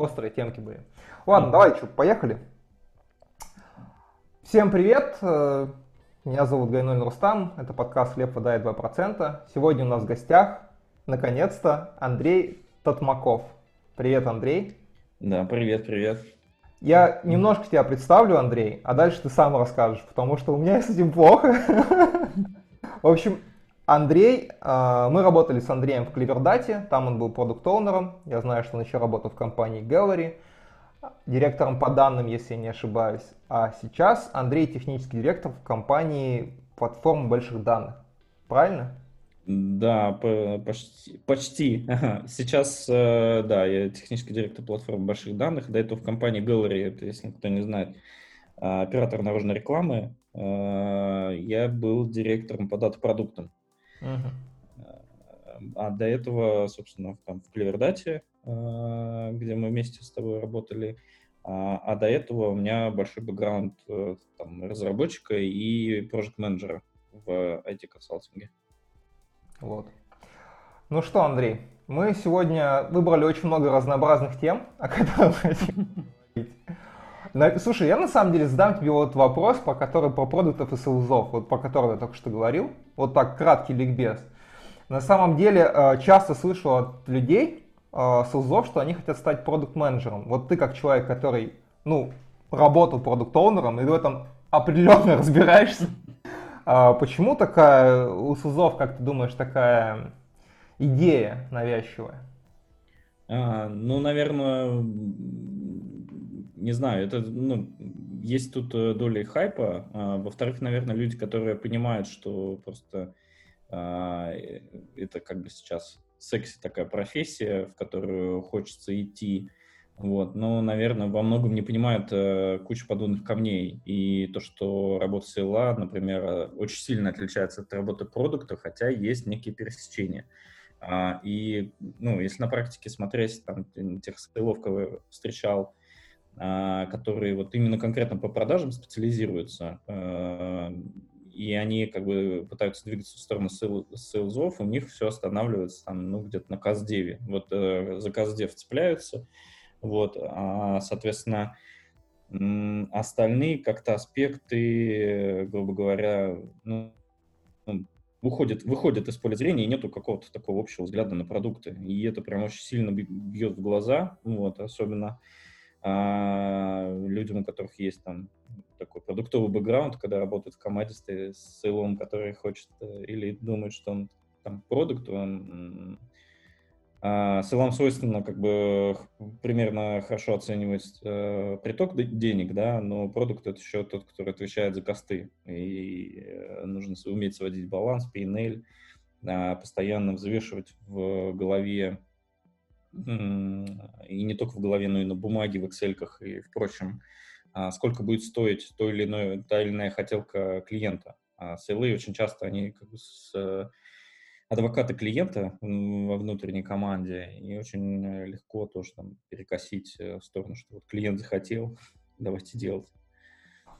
острые темки были. Ладно, давай, что, поехали. Всем привет, э, меня зовут Гайнуль Рустам, это подкаст «Хлеб, вода и 2%». Сегодня у нас в гостях, наконец-то, Андрей Татмаков. Привет, Андрей. Да, привет, привет. Я немножко тебя представлю, Андрей, а дальше ты сам расскажешь, потому что у меня с этим плохо. В общем, Андрей, э, мы работали с Андреем в Кливердате, там он был продукт-оунером, я знаю, что он еще работал в компании Gallery, директором по данным, если я не ошибаюсь. А сейчас Андрей технический директор в компании платформы больших данных. Правильно? Да, почти. почти. Сейчас, э, да, я технический директор платформы больших данных. До этого в компании Gallery, это, если кто не знает, а, оператор наружной рекламы. Э, я был директором по дата-продуктам. А до этого, собственно, там в Клевердате, э, где мы вместе с тобой работали, а, а до этого у меня большой бэкграунд там, разработчика и проект-менеджера в IT-консалтинге. Вот. Ну что, Андрей, мы сегодня выбрали очень много разнообразных тем, о которых хотим говорить. Слушай, я на самом деле задам тебе вот вопрос, по который про продуктов и селзов, вот по которому я только что говорил. Вот так, краткий ликбез. На самом деле, э, часто слышу от людей, э, селзов, что они хотят стать продукт-менеджером. Вот ты как человек, который, ну, работал продукт-оунером, и в этом определенно разбираешься, а почему такая у СУЗов, как ты думаешь, такая идея навязчивая? А, ну, наверное, не знаю, это, ну, есть тут э, доля хайпа. А, во-вторых, наверное, люди, которые понимают, что просто а, это как бы сейчас секси такая профессия, в которую хочется идти, вот, но, наверное, во многом не понимают э, кучу подобных камней. И то, что работа села, например, э, очень сильно отличается от работы продукта, хотя есть некие пересечения. А, и, ну, если на практике смотреть, там, тех сейлов, кого встречал, а, которые вот именно конкретно по продажам специализируются, а, и они как бы пытаются двигаться в сторону сейлзов, у них все останавливается там, ну, где-то на каздеве. Вот э, за каздев цепляются, вот, а, соответственно, остальные как-то аспекты, грубо говоря, ну, ну, выходят, выходят из поля зрения, и нету какого-то такого общего взгляда на продукты. И это прям очень сильно бьет в глаза, вот, особенно а, людям, у которых есть там такой продуктовый бэкграунд, когда работают в команде с сейлом, который хочет э, или думает, что он там продукт, он а, Селам свойственно как бы примерно хорошо оценивать э, приток денег, да, но продукт это еще тот, который отвечает за косты. И э, нужно уметь сводить баланс, P&L, э, постоянно взвешивать в голове, и не только в голове, но и на бумаге, в Excel и впрочем, э, сколько будет стоить то или иное, та или иная хотелка клиента. А сейлы очень часто они как бы с адвоката клиента во внутренней команде, и очень э, легко тоже там перекосить э, в сторону, что вот клиент захотел, давайте делать.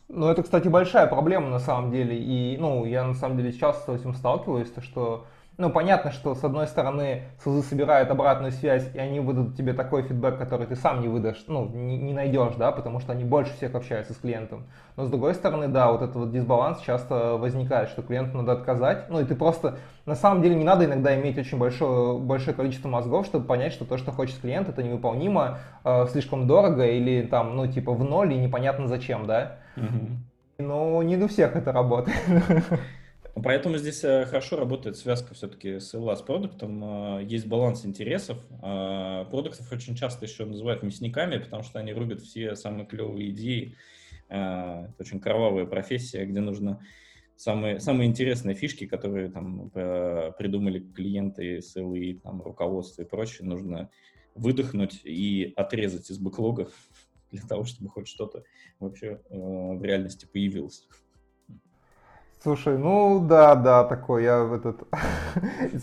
Ну, это, кстати, большая проблема на самом деле, и, ну, я на самом деле часто с этим сталкиваюсь, то, что ну, понятно, что с одной стороны СУЗы собирают обратную связь, и они выдадут тебе такой фидбэк, который ты сам не выдашь, ну, не, не найдешь, да, потому что они больше всех общаются с клиентом. Но с другой стороны, да, вот этот вот дисбаланс часто возникает, что клиенту надо отказать. Ну, и ты просто, на самом деле, не надо иногда иметь очень большое, большое количество мозгов, чтобы понять, что то, что хочет клиент, это невыполнимо, э, слишком дорого или там, ну, типа в ноль и непонятно зачем, да. Mm-hmm. Но не у всех это работает. Поэтому здесь э, хорошо работает связка все-таки с LA с продуктом. Э, есть баланс интересов. Э, продуктов очень часто еще называют мясниками, потому что они рубят все самые клевые идеи. Это очень кровавая профессия, где нужно самые, самые интересные фишки, которые там придумали клиенты, СЛИ, там, руководство и прочее, нужно выдохнуть и отрезать из бэклога для того, чтобы хоть что-то вообще в реальности появилось. Слушай, ну да, да, такой, я этот...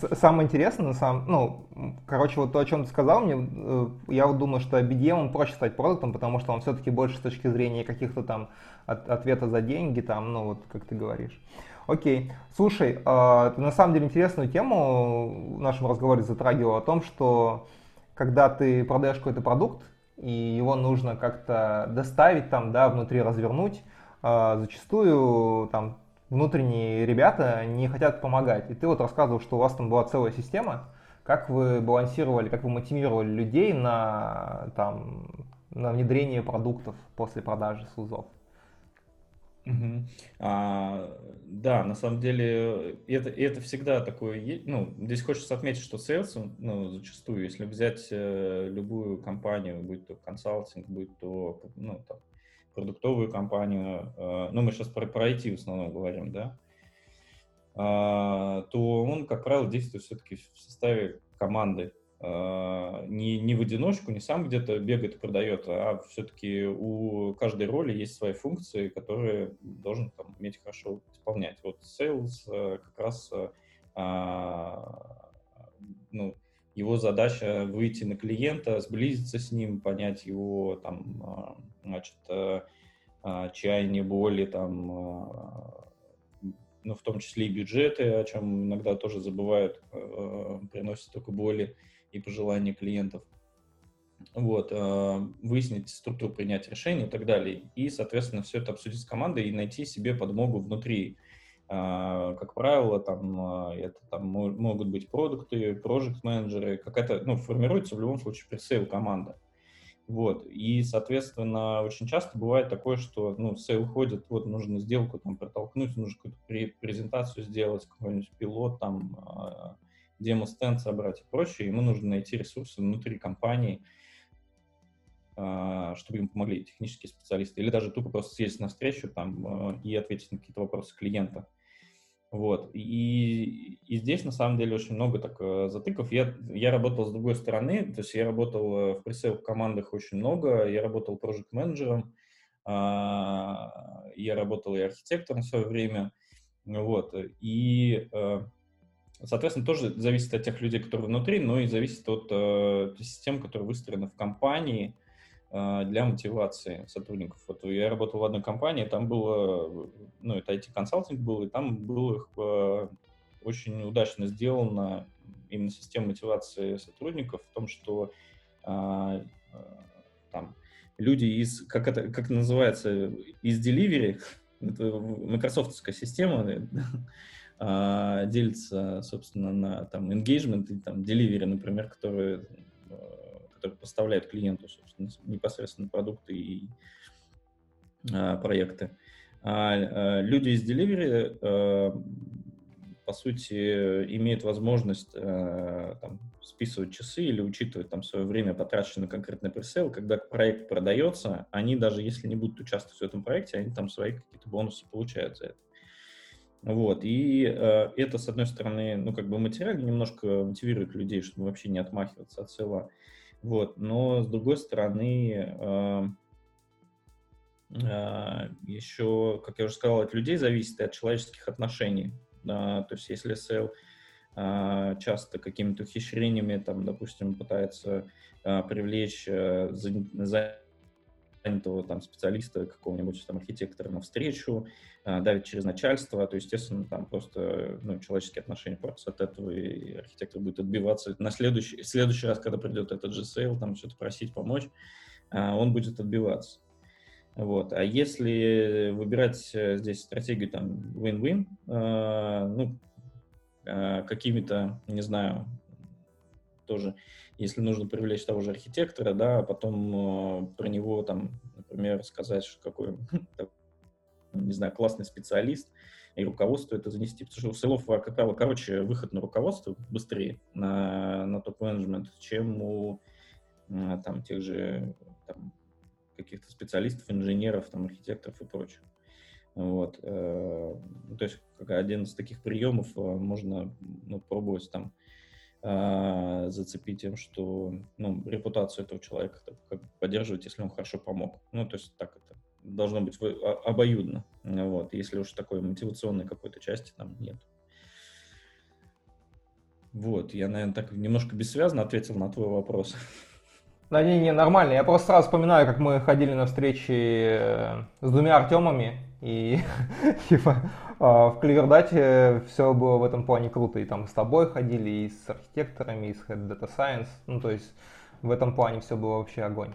Самое интересное, самом... Ну, короче, вот то, о чем ты сказал мне, э, я вот думаю, что BDM проще стать продуктом, потому что он все-таки больше с точки зрения каких-то там от, ответа за деньги, там, ну вот, как ты говоришь. Окей. Слушай, э, ты на самом деле интересную тему в нашем разговоре затрагивал о том, что когда ты продаешь какой-то продукт, и его нужно как-то доставить там, да, внутри развернуть. А, зачастую там внутренние ребята не хотят помогать. И ты вот рассказывал, что у вас там была целая система. Как вы балансировали, как вы мотивировали людей на, там, на внедрение продуктов после продажи СУЗов? Угу. А, да, на самом деле это, это всегда такое, ну, здесь хочется отметить, что sales, ну, зачастую, если взять э, любую компанию, будь то консалтинг, будь то, ну, там, продуктовую компанию, э, ну, мы сейчас про, про IT в основном говорим, да, э, то он, как правило, действует все-таки в составе команды, а, не, не в одиночку, не сам где-то бегает и продает, а все-таки у каждой роли есть свои функции, которые должен там, уметь хорошо исполнять. Вот sales э, как раз э, а, ну, его задача выйти на клиента, сблизиться с ним, понять его там, а, значит, э, чаяние, боли, там, ну, в том числе и бюджеты, о чем иногда тоже забывают, приносят только боли и пожелания клиентов. Вот, э, выяснить структуру принятия решений и так далее. И, соответственно, все это обсудить с командой и найти себе подмогу внутри. Э, как правило, там, э, это там могут быть продукты, проект менеджеры какая-то, ну, формируется в любом случае presale команда. Вот, и, соответственно, очень часто бывает такое, что, ну, sale ходит, вот, нужно сделку там протолкнуть, нужно какую-то презентацию сделать, какой-нибудь пилот там, демо-стенд собрать и прочее, ему нужно найти ресурсы внутри компании, а, чтобы им помогли технические специалисты, или даже тупо просто съездить на встречу там, а, и ответить на какие-то вопросы клиента. Вот. И, и здесь, на самом деле, очень много так э, затыков. Я, я работал с другой стороны, то есть я работал э, в пресейл командах очень много, я работал проект-менеджером, а, я работал и архитектором в свое время, вот, и э, Соответственно, тоже зависит от тех людей, которые внутри, но и зависит от систем, которые выстроены в компании для мотивации сотрудников. Вот я работал в одной компании, там было, ну, это IT-консалтинг был, и там было э, очень удачно сделано именно система мотивации сотрудников в том, что э, там люди из, как это, как называется, из delivery, это майкрософтская система, а, делится, собственно, на там engagement и там delivery, например, которые, которые поставляют клиенту, собственно, непосредственно продукты и а, проекты. А, а люди из delivery, а, по сути, имеют возможность а, там, списывать часы или учитывать там свое время, потраченное на конкретный пресейл. Когда проект продается, они даже если не будут участвовать в этом проекте, они там свои какие-то бонусы получают за это. Вот, и э, это, с одной стороны, ну, как бы материально немножко мотивирует людей, чтобы вообще не отмахиваться от села. Вот, но с другой стороны, э, э, еще, как я уже сказал, от людей зависит и от человеческих отношений. То есть, если sale э, часто какими-то ухищрениями, там, допустим, пытается привлечь э, занятого там специалиста, какого-нибудь там архитектора на встречу, а, давит через начальство, то, естественно, там просто ну, человеческие отношения портятся от этого, и архитектор будет отбиваться на следующий, следующий раз, когда придет этот же sale, там что-то просить помочь, а, он будет отбиваться. Вот. А если выбирать э, здесь стратегию там win-win, э, ну, э, какими-то, не знаю, тоже если нужно привлечь того же архитектора, да, а потом э, про него там, например, сказать, что какой, не знаю, классный специалист, и руководство это занести. Потому что у селов, как правило, короче, выход на руководство быстрее, на, на топ-менеджмент, чем у там, тех же там, каких-то специалистов, инженеров, там, архитекторов и прочих. Вот. Э, то есть как один из таких приемов э, можно ну, пробовать там а, зацепить тем, что ну, репутацию этого человека как поддерживать, если он хорошо помог. Ну, то есть так это должно быть обоюдно. Вот, если уж такой мотивационной какой-то части там нет. Вот, я, наверное, так немножко бессвязно ответил на твой вопрос. Да не, не, нормально. Я просто сразу вспоминаю, как мы ходили на встречи э, с двумя Артемами, и типа а, в Кливердате все было в этом плане круто. И там с тобой ходили, и с архитекторами, и с Head Data Science. Ну, то есть в этом плане все было вообще огонь.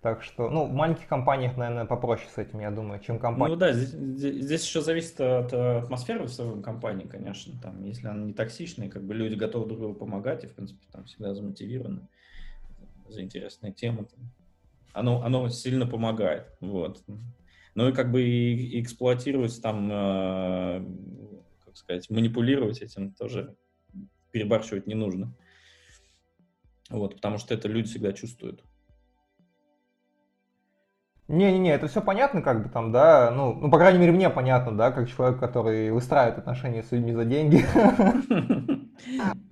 Так что, ну, в маленьких компаниях, наверное, попроще с этим, я думаю, чем компания. Ну да, здесь, здесь еще зависит от атмосферы в самой компании, конечно. Там, если она не токсичная, как бы люди готовы друг другу помогать и, в принципе, там всегда замотивированы за интересные темы. Оно, оно сильно помогает. Вот. Ну и как бы и, эксплуатировать там, э, как сказать, манипулировать этим тоже перебарщивать не нужно. Вот, потому что это люди всегда чувствуют. Не-не-не, это все понятно, как бы там, да, ну, ну, по крайней мере, мне понятно, да, как человек, который выстраивает отношения с людьми за деньги.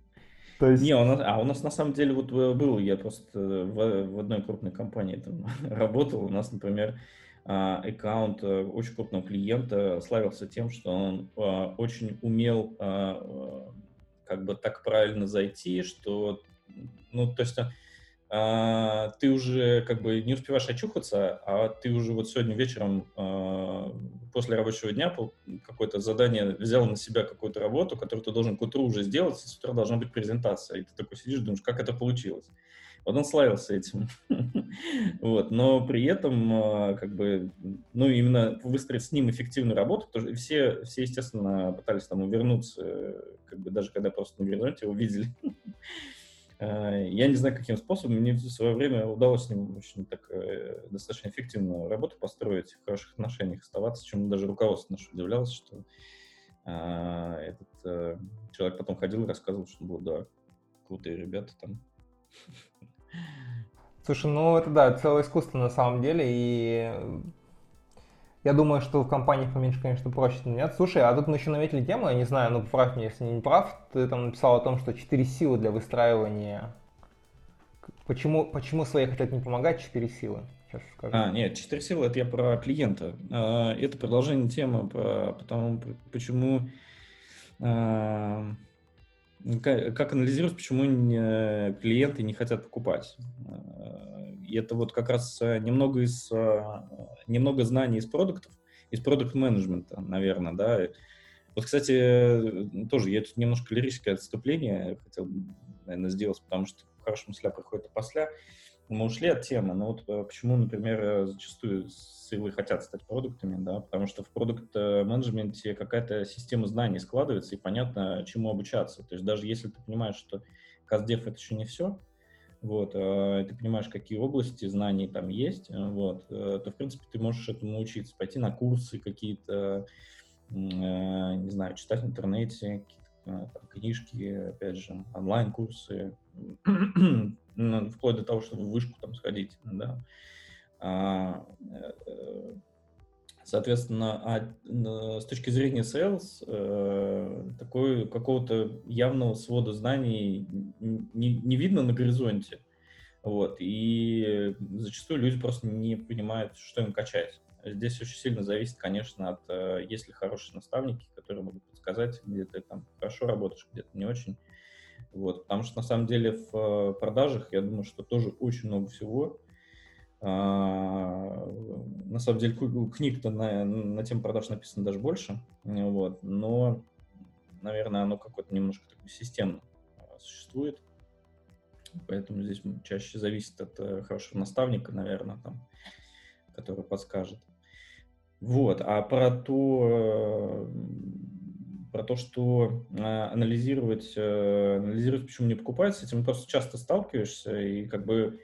То есть... Не, у нас, а у нас на самом деле вот э, был, я просто в, в одной крупной компании там работал, у нас, например, а, аккаунт э, очень крупного клиента славился тем, что он а, очень умел а, как бы так правильно зайти, что, ну, то есть а, ты уже как бы не успеваешь очухаться, а ты уже вот сегодня вечером а, после рабочего дня какое-то задание взял на себя какую-то работу, которую ты должен к утру уже сделать, и с утра должна быть презентация. И ты такой сидишь, думаешь, как это получилось. Вот он славился этим. вот. Но при этом, а, как бы, ну, именно выстроить с ним эффективную работу, потому все, все, естественно, пытались там увернуться, как бы даже когда просто на горизонте увидели. Э, я не знаю, каким способом. Мне в свое время удалось с ним очень так э, достаточно эффективную работу построить, в хороших отношениях оставаться, чем даже руководство наше удивлялось, что а, этот а, человек потом ходил и рассказывал, что было, да, крутые ребята там. Слушай, ну это да, целое искусство на самом деле, и я думаю, что в компаниях поменьше, конечно, проще нет. Слушай, а тут мы еще наметили тему, я не знаю, ну поправь меня, если не прав, ты там написал о том, что четыре силы для выстраивания. Почему, почему свои хотят не помогать, четыре силы? Сейчас скажу. А, нет, четыре силы это я про клиента. А, это продолжение темы потому, почему а, как анализировать, почему клиенты не хотят покупать. И это вот как раз э, немного из э, немного знаний из продуктов, из продукт-менеджмента, наверное, да. Вот, кстати, тоже я тут немножко лирическое отступление хотел, наверное, сделать, потому что хорошая мысля приходит после. Мы ушли от темы, но вот э, почему, например, зачастую силы хотят стать продуктами, да, потому что в продукт-менеджменте какая-то система знаний складывается, и понятно, чему обучаться. То есть даже если ты понимаешь, что каздев — это еще не все, вот, э, ты понимаешь, какие области знаний там есть, э, вот, э, то, в принципе, ты можешь этому научиться, пойти на курсы какие-то, не знаю, читать в интернете, там, книжки, опять же, онлайн-курсы, вплоть до того, чтобы в вышку там сходить, да. А, соответственно, а с точки зрения sales, э, такой какого-то явного свода знаний не, не видно на горизонте. Вот, и зачастую люди просто не понимают, что им качать. Здесь очень сильно зависит, конечно, от, э, есть ли хорошие наставники, которые могут подсказать, где ты там хорошо работаешь, где-то не очень. Вот, потому что на самом деле в э, продажах, я думаю, что тоже очень много всего, а, на самом деле книг-то на, на тему продаж написано даже больше, вот, но, наверное, оно какое-то немножко такое системно а, существует, поэтому здесь чаще зависит от э, хорошего наставника, наверное, там, который подскажет. Вот, а про то, про то, что а, анализировать, э, анализировать, почему не покупать, с этим просто часто сталкиваешься, и как бы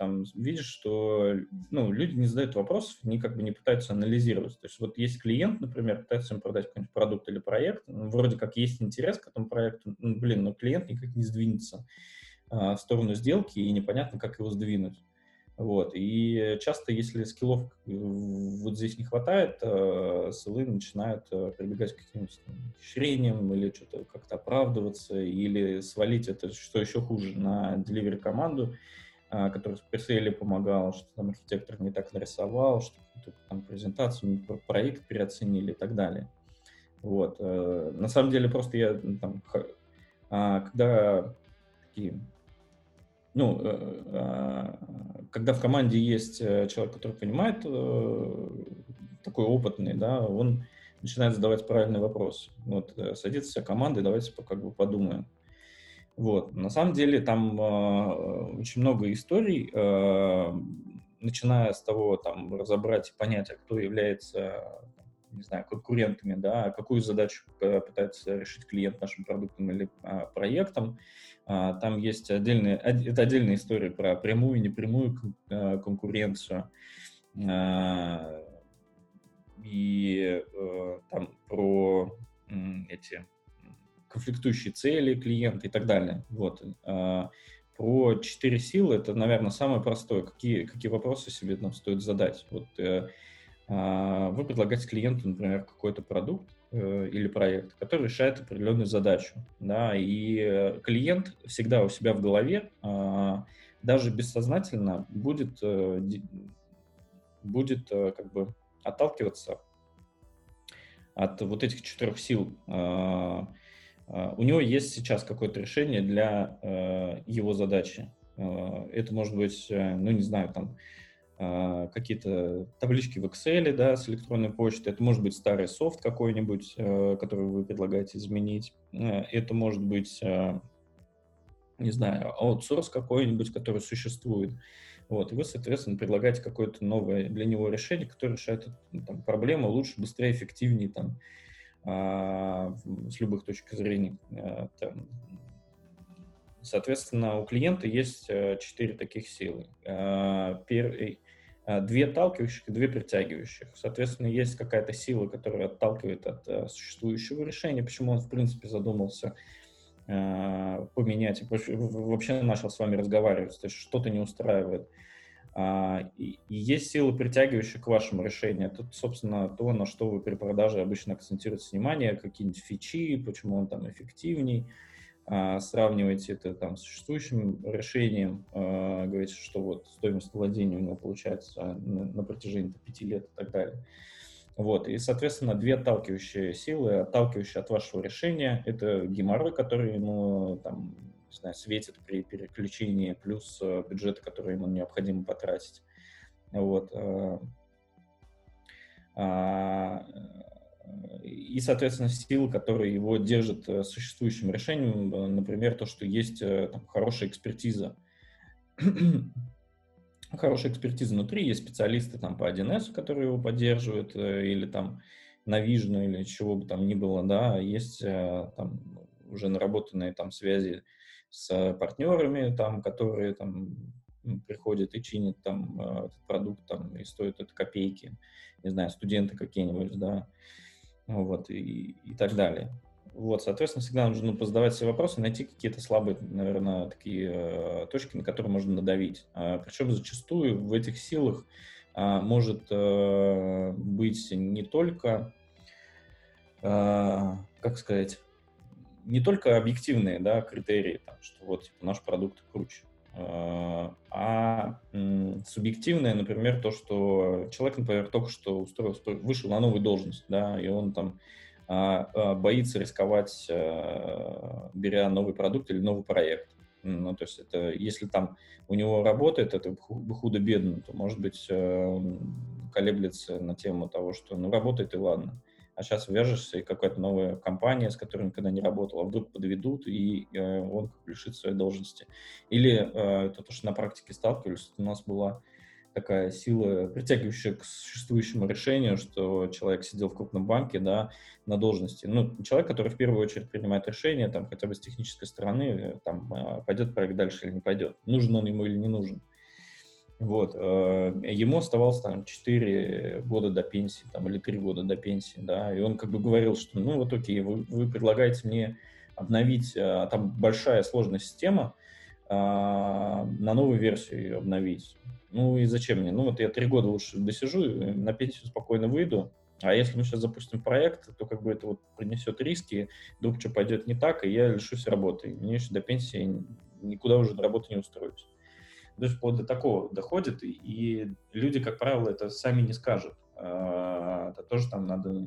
там видишь, что ну, люди не задают вопросов, они как бы не пытаются анализировать. То есть вот есть клиент, например, пытается им продать какой-нибудь продукт или проект, ну, вроде как есть интерес к этому проекту, ну, блин, но клиент никак не сдвинется а, в сторону сделки, и непонятно, как его сдвинуть. Вот. И часто, если скиллов вот здесь не хватает, э, СЛы начинают э, прибегать к каким-то ухищрениям или что-то как-то оправдываться, или свалить это, что еще хуже, на delivery команду а, который в пресейле помогал, что там архитектор не так нарисовал, что там презентацию, проект переоценили и так далее. Вот. Э, на самом деле просто я там, а, когда такие, ну, э, а, когда в команде есть э, человек, который понимает, такой опытный, да, он начинает задавать правильный вопрос. Вот, садится вся команда, и давайте как бы подумаем. Вот. На самом деле там э, очень много историй, э, начиная с того, там, разобрать и понять, а кто является, не знаю, конкурентами, да, какую задачу пытается решить клиент нашим продуктом или а, проектом. А, там есть отдельные, это отдельная история про прямую и непрямую э, конкуренцию. А, и э, там про эти конфликтующие цели клиента и так далее. Вот. А, про четыре силы это, наверное, самое простое. Какие, какие вопросы себе там стоит задать? Вот э, а, вы предлагаете клиенту, например, какой-то продукт э, или проект, который решает определенную задачу, да, и клиент всегда у себя в голове, а, даже бессознательно будет, будет как бы отталкиваться от вот этих четырех сил. А, у него есть сейчас какое-то решение для э, его задачи. А, это может быть, э, ну, не знаю, там, а, какие-то таблички в Excel, да, с электронной почтой. Это может быть старый софт какой-нибудь, э, который вы предлагаете изменить. Это может быть, не знаю, аутсорс какой-нибудь, который существует. Вот, и вы, соответственно, предлагаете какое-то новое для него решение, которое решает там, проблему лучше, быстрее, эффективнее, там, а, с любых точек зрения. А, там. Соответственно, у клиента есть э, четыре таких силы. А, две отталкивающих и две притягивающих. Соответственно, есть какая-то сила, которая отталкивает от э, существующего решения, почему он, в принципе, задумался поменять, вообще начал с вами разговаривать, то есть что-то не устраивает. А, и есть силы, притягивающие к вашему решению. Это, собственно, то, на что вы при продаже обычно акцентируете внимание, какие-нибудь фичи, почему он там эффективней, сравниваете это там с существующим решением, а, говорите, что вот стоимость владения у него получается на, протяжении пяти лет и так далее. Вот, и, соответственно, две отталкивающие силы, отталкивающие от вашего решения, это геморрой, который ему там не знаю, светит при переключении, плюс э, бюджеты, которые ему необходимо потратить. Вот. Э, а, и, соответственно, силы, которые его держат э, существующим решением, например, то, что есть там, хорошая экспертиза. хорошая экспертиза внутри, есть специалисты там по 1С, которые его поддерживают, или там на Vision, или чего бы там ни было, да, есть там уже наработанные там связи с партнерами, там, которые там приходят и чинят там э, этот продукт, там, и стоит это копейки, не знаю, студенты какие-нибудь, да, вот, и, и так далее. Вот, соответственно, всегда нужно позадавать себе вопросы, найти какие-то слабые, наверное, такие э, точки, на которые можно надавить. А, причем зачастую в этих силах а, может э, быть не только, а, как сказать, не только объективные да, критерии, там, что вот типа, наш продукт круче, а, субъективное, например, то, что человек, например, только что устроился, вышел на новую должность, да, и он там а, а, боится рисковать, беря новый продукт или новый проект. Ну, то есть это, если там у него работает, это худо-бедно, то, может быть, он колеблется на тему того, что, ну, работает и ладно а сейчас вяжешься, и какая-то новая компания, с которой никогда не работал, а вдруг подведут, и э, он лишит своей должности. Или э, это то, что на практике сталкивались, у нас была такая сила, притягивающая к существующему решению, что человек сидел в крупном банке, да, на должности. Ну, человек, который в первую очередь принимает решение, там, хотя бы с технической стороны, э, там, э, пойдет проект дальше или не пойдет, нужен он ему или не нужен. Вот. Э, ему оставалось там 4 года до пенсии, там, или 3 года до пенсии, да, и он как бы говорил, что, ну, вот окей, вы, вы предлагаете мне обновить, а там большая сложная система, а, на новую версию ее обновить. Ну и зачем мне? Ну вот я три года лучше досижу, на пенсию спокойно выйду, а если мы сейчас запустим проект, то как бы это вот принесет риски, вдруг что пойдет не так, и я лишусь работы. Мне еще до пенсии никуда уже на работу не устроюсь даже вплоть до такого доходит, и люди, как правило, это сами не скажут. А, это тоже там надо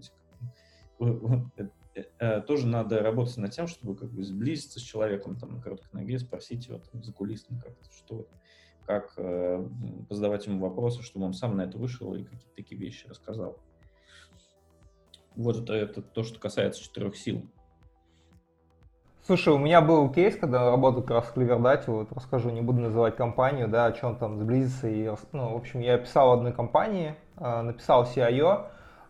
э, э, тоже надо работать над тем, чтобы как бы сблизиться с человеком там на короткой ноге, спросить его там за кулисами как-то, что, как э, задавать ему вопросы, чтобы он сам на это вышел и какие-то такие вещи рассказал. Вот это, это то, что касается четырех сил. Слушай, у меня был кейс, когда работал как раз в Клевердате, вот расскажу, не буду называть компанию, да, о чем там сблизиться. И, ну, в общем, я писал одной компании, а, написал CIO,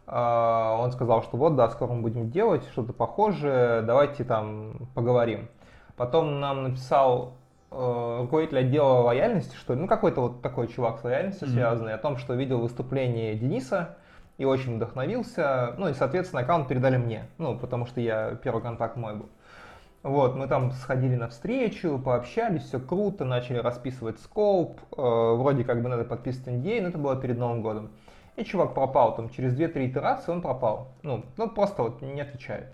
а, он сказал, что вот, да, скоро мы будем делать что-то похожее, давайте там поговорим. Потом нам написал э, руководитель отдела лояльности, что ну какой-то вот такой чувак с лояльностью mm-hmm. связанный, о том, что видел выступление Дениса и очень вдохновился, ну и, соответственно, аккаунт передали мне, ну, потому что я, первый контакт мой был. Вот, мы там сходили на встречу, пообщались, все круто, начали расписывать скоп, э, вроде как бы надо подписывать NDA, но это было перед Новым годом. И чувак пропал, там через 2-3 итерации он пропал. Ну, ну просто вот не отвечает.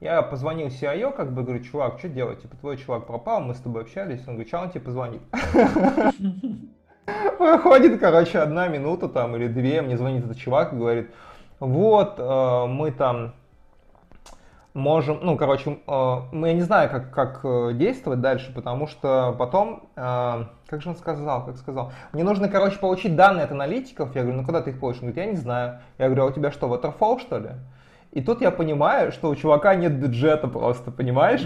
Я позвонил CIO, как бы говорю, чувак, что делать? Типа, твой чувак пропал, мы с тобой общались. Он говорит, что он тебе позвонит? Проходит, короче, одна минута там или две, мне звонит этот чувак и говорит, вот, э, мы там можем, ну, короче, э, я не знаю, как, как э, действовать дальше, потому что потом, э, как же он сказал, как сказал, мне нужно, короче, получить данные от аналитиков, я говорю, ну, куда ты их получишь? Он говорит, я не знаю. Я говорю, а у тебя что, Waterfall, что ли? И тут я понимаю, что у чувака нет бюджета просто, понимаешь?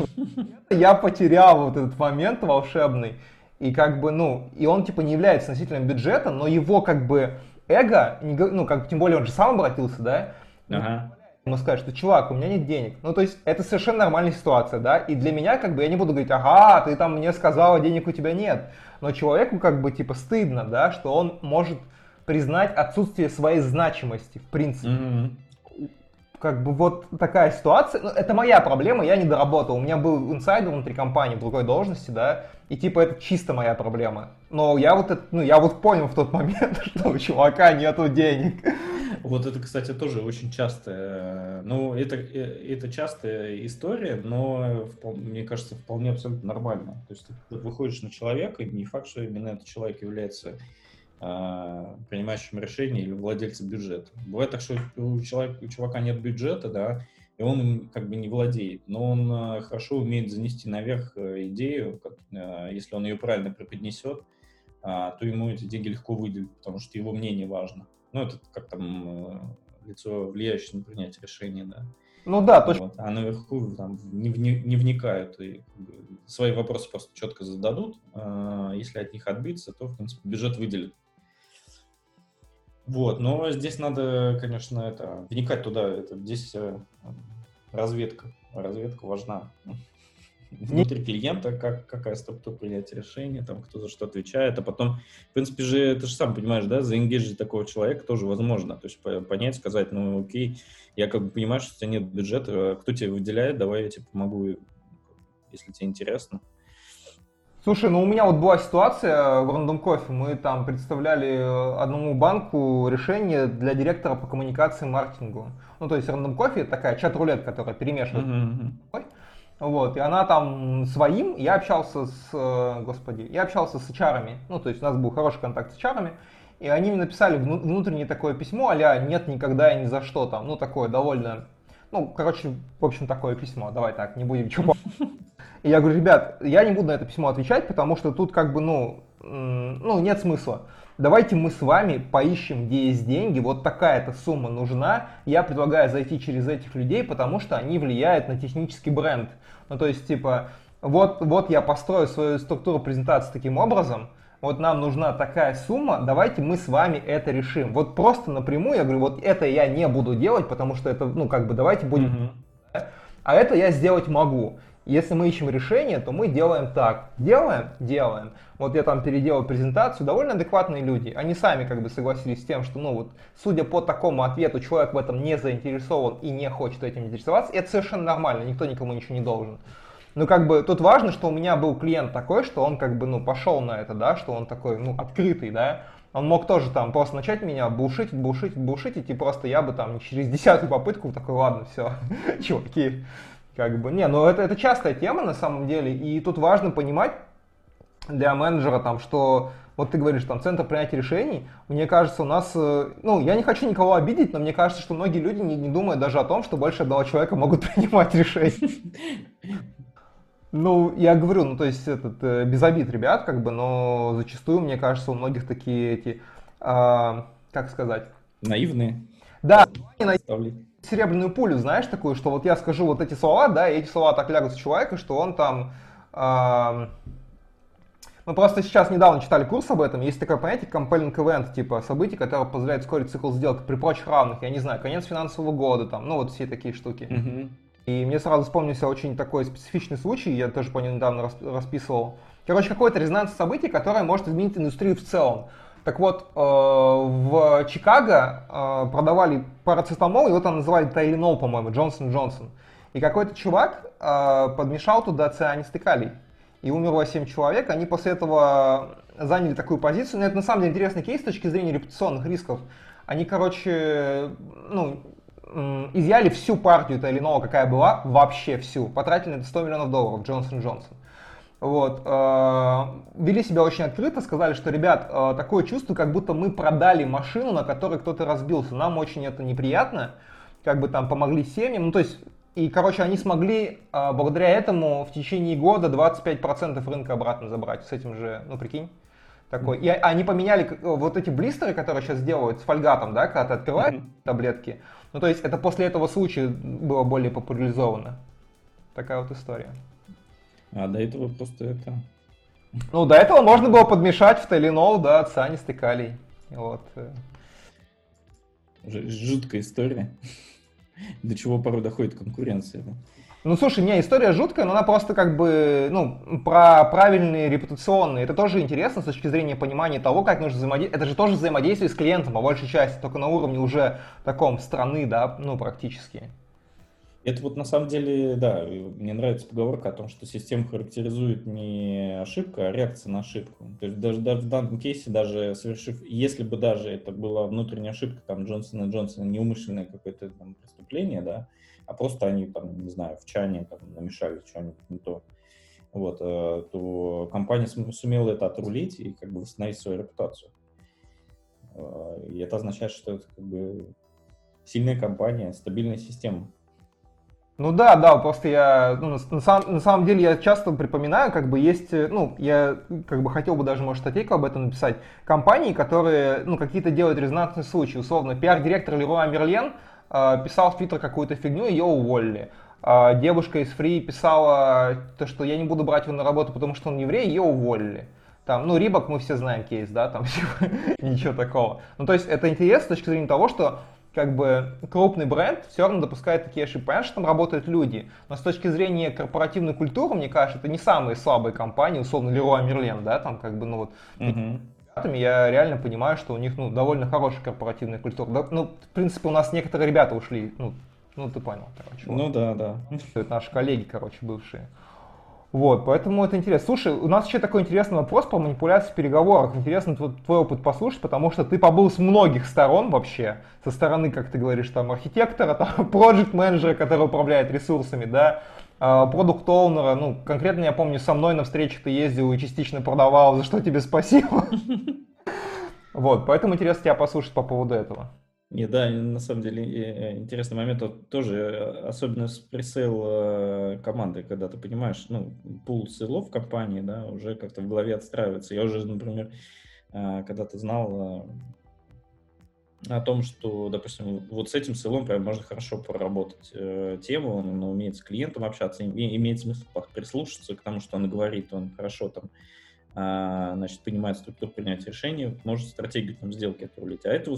Я потерял вот этот момент волшебный. И как бы, ну, и он типа не является носителем бюджета, но его как бы эго, ну, как бы, тем более он же сам обратился, да? Ага ему сказать, что чувак, у меня нет денег. Ну, то есть, это совершенно нормальная ситуация, да, и для меня, как бы, я не буду говорить, ага, ты там мне сказала, денег у тебя нет. Но человеку, как бы, типа, стыдно, да, что он может признать отсутствие своей значимости, в принципе. Mm-hmm как бы вот такая ситуация, ну, это моя проблема, я не доработал, у меня был инсайдер внутри компании в другой должности, да, и типа это чисто моя проблема. Но я вот, это, ну, я вот понял в тот момент, что у чувака нету денег. Вот это, кстати, тоже очень часто, ну, это, э, это частая история, но, мне кажется, вполне абсолютно нормально. То есть ты выходишь на человека, и не факт, что именно этот человек является а, принимающим решения или владельцем бюджета. Бывает так, что у, человека, у чувака нет бюджета, да, и он им как бы не владеет, но он а, хорошо умеет занести наверх э, идею, а, если он ее правильно преподнесет, то ему эти деньги легко выделят, потому что его мнение важно. Ну, это как там лицо, влияющее на принятие решения, да. Ну да, точно. Вот. А наверху там не, не, не вникают и свои вопросы просто четко зададут. А если от них отбиться, то, в принципе, бюджет выделит. Вот, но здесь надо, конечно, это вникать туда. Это здесь э, разведка. Разведка важна. Внутри клиента, как, какая структура принятия решения, там, кто за что отвечает, а потом, в принципе же, ты же сам понимаешь, да, заингейджить такого человека тоже возможно, то есть понять, сказать, ну, окей, я как бы понимаю, что у тебя нет бюджета, а кто тебе выделяет, давай я тебе помогу, если тебе интересно. Слушай, ну у меня вот была ситуация в Random Coffee. Мы там представляли э, одному банку решение для директора по коммуникации и маркетингу. Ну, то есть Random Coffee это такая чат-рулет, которая перемешивает. Mm-hmm. Вот, и она там своим, я общался с, э, господи, я общался с HR, ну, то есть у нас был хороший контакт с HR, и они мне написали внутреннее такое письмо, а нет никогда и ни за что там, ну, такое довольно, ну, короче, в общем, такое письмо, давай так, не будем чего И я говорю, ребят, я не буду на это письмо отвечать, потому что тут как бы, ну, ну, нет смысла. Давайте мы с вами поищем, где есть деньги, вот такая-то сумма нужна. Я предлагаю зайти через этих людей, потому что они влияют на технический бренд. Ну, то есть, типа, вот, вот я построю свою структуру презентации таким образом, вот нам нужна такая сумма, давайте мы с вами это решим. Вот просто напрямую я говорю, вот это я не буду делать, потому что это, ну, как бы, давайте будем... Mm-hmm. А это я сделать могу. Если мы ищем решение, то мы делаем так. Делаем? Делаем. Вот я там переделал презентацию, довольно адекватные люди. Они сами как бы согласились с тем, что, ну вот, судя по такому ответу, человек в этом не заинтересован и не хочет этим интересоваться. Это совершенно нормально, никто никому ничего не должен. Но как бы тут важно, что у меня был клиент такой, что он как бы, ну, пошел на это, да, что он такой, ну, открытый, да. Он мог тоже там просто начать меня булшить, булшить, булшить, и просто я бы там через десятую попытку такой, ладно, все, чуваки, как бы, не, ну это, это частая тема на самом деле, и тут важно понимать для менеджера, там, что вот ты говоришь, там, центр принятия решений, мне кажется, у нас, э, ну, я не хочу никого обидеть, но мне кажется, что многие люди не, не думают даже о том, что больше одного человека могут принимать решения. Ну, я говорю, ну, то есть, этот, э, без обид, ребят, как бы, но зачастую, мне кажется, у многих такие эти, а, как сказать? Наивные. Да, наивные серебряную пулю, знаешь, такую, что вот я скажу вот эти слова, да, и эти слова так лягут с человека, что он там... Э, мы просто сейчас недавно читали курс об этом. Есть такое понятие compelling event, типа событий, которое позволяет ускорить цикл сделок при прочих равных. Я не знаю, конец финансового года, там, ну вот все такие штуки. Мгм. И мне сразу вспомнился очень такой специфичный случай, я тоже по нему недавно рас- расписывал. Короче, какое-то резонансное событие, которое может изменить индустрию в целом. Так вот, э, в Чикаго э, продавали парацетамол, его там называли Тайленол, по-моему, Джонсон Джонсон. И какой-то чувак э, подмешал туда цианистый калий. И умерло 7 человек. Они после этого заняли такую позицию. Но это на самом деле интересный кейс с точки зрения репутационных рисков. Они, короче, ну, изъяли всю партию Тайленола, какая была, вообще всю. Потратили на это 100 миллионов долларов Джонсон Джонсон. Вот, э, вели себя очень открыто, сказали, что, ребят, э, такое чувство, как будто мы продали машину, на которой кто-то разбился. Нам очень это неприятно, как бы там помогли семьям. Ну, то есть, и, короче, они смогли э, благодаря этому в течение года 25% рынка обратно забрать с этим же, ну, прикинь. Такой. И они поменяли к- вот эти блистеры, которые сейчас делают с фольгатом, да, когда ты открываешь Мгм. таблетки. Ну, то есть это после этого случая было более популяризовано. Такая вот история. А до этого просто это... Ну, до этого можно было подмешать в Теленол, да, цианистый калий. Вот. э. ж- жуткая история. До чего порой доходит конкуренция. да. Ну, слушай, не, история жуткая, но она просто как бы, ну, про правильные репутационные. Это тоже интересно с точки зрения понимания того, как нужно взаимодействовать. Это же тоже взаимодействие с клиентом, по большей части, только на уровне уже таком страны, да, ну, практически. Это вот на самом деле, да, и мне нравится поговорка о том, что систему характеризует не ошибка, а реакция на ошибку. То есть даже, даже в данном кейсе, даже совершив, если бы даже это была внутренняя ошибка, там, Джонсона Джонсона, неумышленное какое-то там преступление, да, а просто они там, не знаю, в чане там намешали что-нибудь не то, вот, э, то компания сум- сумела это отрулить и как бы восстановить свою репутацию. Э, И это означает, что это как бы сильная компания, стабильная система. Ну да, да, просто я, ну, на, на самом, на самом деле я часто припоминаю, как бы есть, э, ну, я как бы хотел бы даже, может, статейку об этом написать, компании, которые, ну, какие-то делают резонансные случаи, условно, пиар-директор Леруа Мерлен э, писал в Твиттер какую-то фигню, ее уволили. А девушка из Фри писала то, что я не буду брать его на работу, потому что он еврей, ее уволили. Там, ну, Рибок мы все знаем кейс, да, там ничего такого. Ну, то есть это интересно с точки зрения того, что как бы крупный бренд все равно допускает такие ошибки. Понятно, что там работают люди, но с точки зрения корпоративной культуры, мне кажется, это не самые слабые компании, условно, Леруа Мерлен, да, там как бы, ну вот, ребятами я реально понимаю, что у них, ну, довольно хорошая корпоративная культура. Да, ну, в принципе, у нас некоторые ребята ушли, ну, ну ты понял, короче. вот. Ну да, да. Это наши коллеги, короче, бывшие. Вот, поэтому это интересно. Слушай, у нас еще такой интересный вопрос по манипуляции в переговорах. Интересно твой, твой опыт послушать, потому что ты побыл с многих сторон вообще. Со стороны, как ты говоришь, там, архитектора, там, проект-менеджера, который управляет ресурсами, да, продукт оунера ну, конкретно я помню, со мной на встрече ты ездил и частично продавал, за что тебе спасибо. Вот, поэтому интересно тебя послушать по поводу этого. Не, да, на самом деле э, интересный момент, вот тоже, э, особенно с пресейл э, команды, когда ты понимаешь, ну, пул сейлов в компании, да, уже как-то в голове отстраивается. Я уже, например, когда-то знал о том, что, допустим, вот с этим сейлом прям можно хорошо проработать э, тему, он умеет с клиентом общаться, и- имеет смысл прислушаться к тому, что он говорит, он хорошо там значит, понимает структуру принятия решений, может стратегию там сделки отрулить. А это,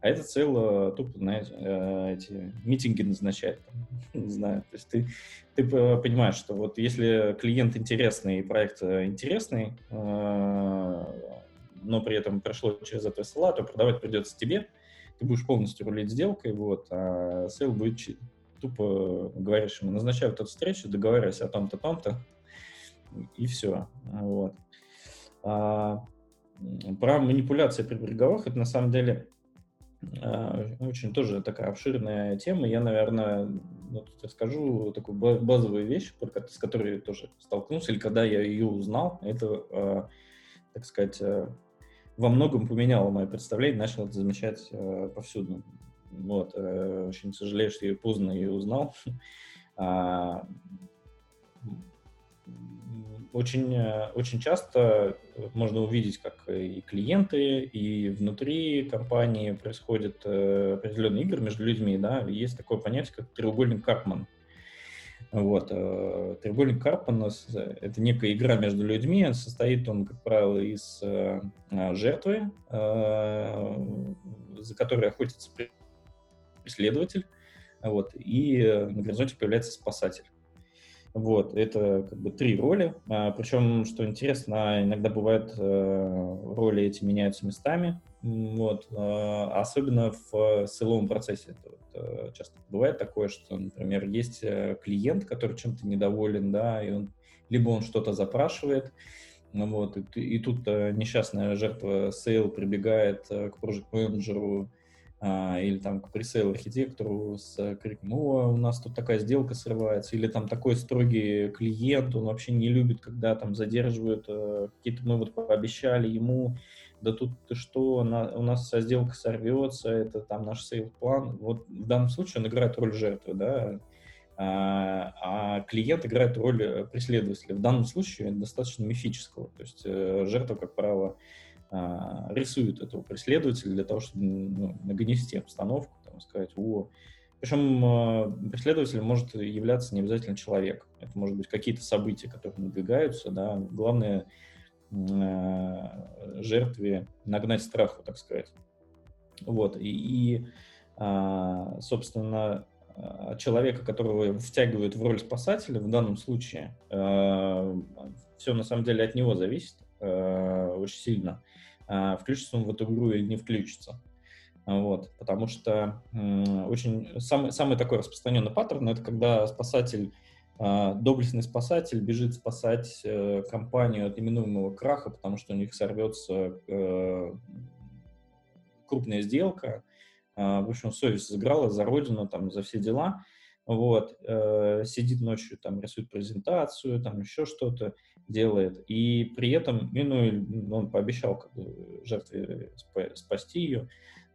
а это sale тупо, знаете, э, эти meeting и назначает, там, не знаю. То есть ты, ты понимаешь, что вот если клиент интересный и проект э, интересный, э, но при этом прошло через это SLA, то продавать придется тебе, ты будешь полностью рулить сделкой, вот, а sale будет тупо говоришь ему, назначай вот эту встречу, договаривайся о том-то, том-то, и все. Вот. А, про манипуляции при переговорах это на самом деле а, очень тоже такая обширная тема. Я, наверное, тут расскажу такую ба- базовую вещь, с которой я тоже столкнулся, или когда я ее узнал, это, а, так сказать, во многом поменяло мое представление, начал это замечать повсюду. Вот, э, очень сожалею, что я поздно ее узнал. А, м, очень, очень часто можно увидеть, как и клиенты, и внутри компании происходят определенные игры между людьми, да, есть такое понятие, как треугольник Карпман. Вот. Треугольник Карпмана — это некая игра между людьми, состоит он, как правило, из жертвы, за которой охотится преследователь, вот, и на горизонте появляется спасатель. Вот, это как бы три роли. А, причем, что интересно, иногда бывают э, роли эти меняются местами. Вот, э, особенно в sale овом процессе. Это вот, э, часто бывает такое, что, например, есть э, клиент, который чем-то недоволен, да, и он либо он что-то запрашивает, вот, и, и тут несчастная жертва sale прибегает к проект-менеджеру, а, или там к presale архитектору с криком, о, у нас тут такая сделка срывается, или там такой строгий клиент, он вообще не любит, когда там задерживают, э, какие-то мы вот пообещали ему, да тут ты что, на, у нас вся сделка сорвется, это там наш sales-план. Вот в данном случае он играет роль жертвы, да, а, а клиент играет роль э, преследователя. В данном случае достаточно мифического, то есть э, жертва, как правило, а, рисуют этого преследователя для того, чтобы ну, нагнести обстановку, там, сказать, о... Причем а, преследователь может являться не обязательно человек. Это может быть какие-то события, которые надвигаются, да. Главное а, жертве нагнать страху, так сказать. Вот, и, и собственно, человека, которого втягивают в роль спасателя, в данном случае, все на самом деле от него зависит очень сильно. А, включится он в эту игру или не включится. Вот, потому что очень самый, самый такой распространенный паттерн это когда спасатель, а, доблестный спасатель бежит спасать э, компанию от именуемого краха, потому что у них сорвется э, крупная сделка. В общем, совесть сыграла за родину, там, за все дела вот, э, сидит ночью, там, рисует презентацию, там, еще что-то делает, и при этом, ну, он пообещал как бы, жертве спасти ее,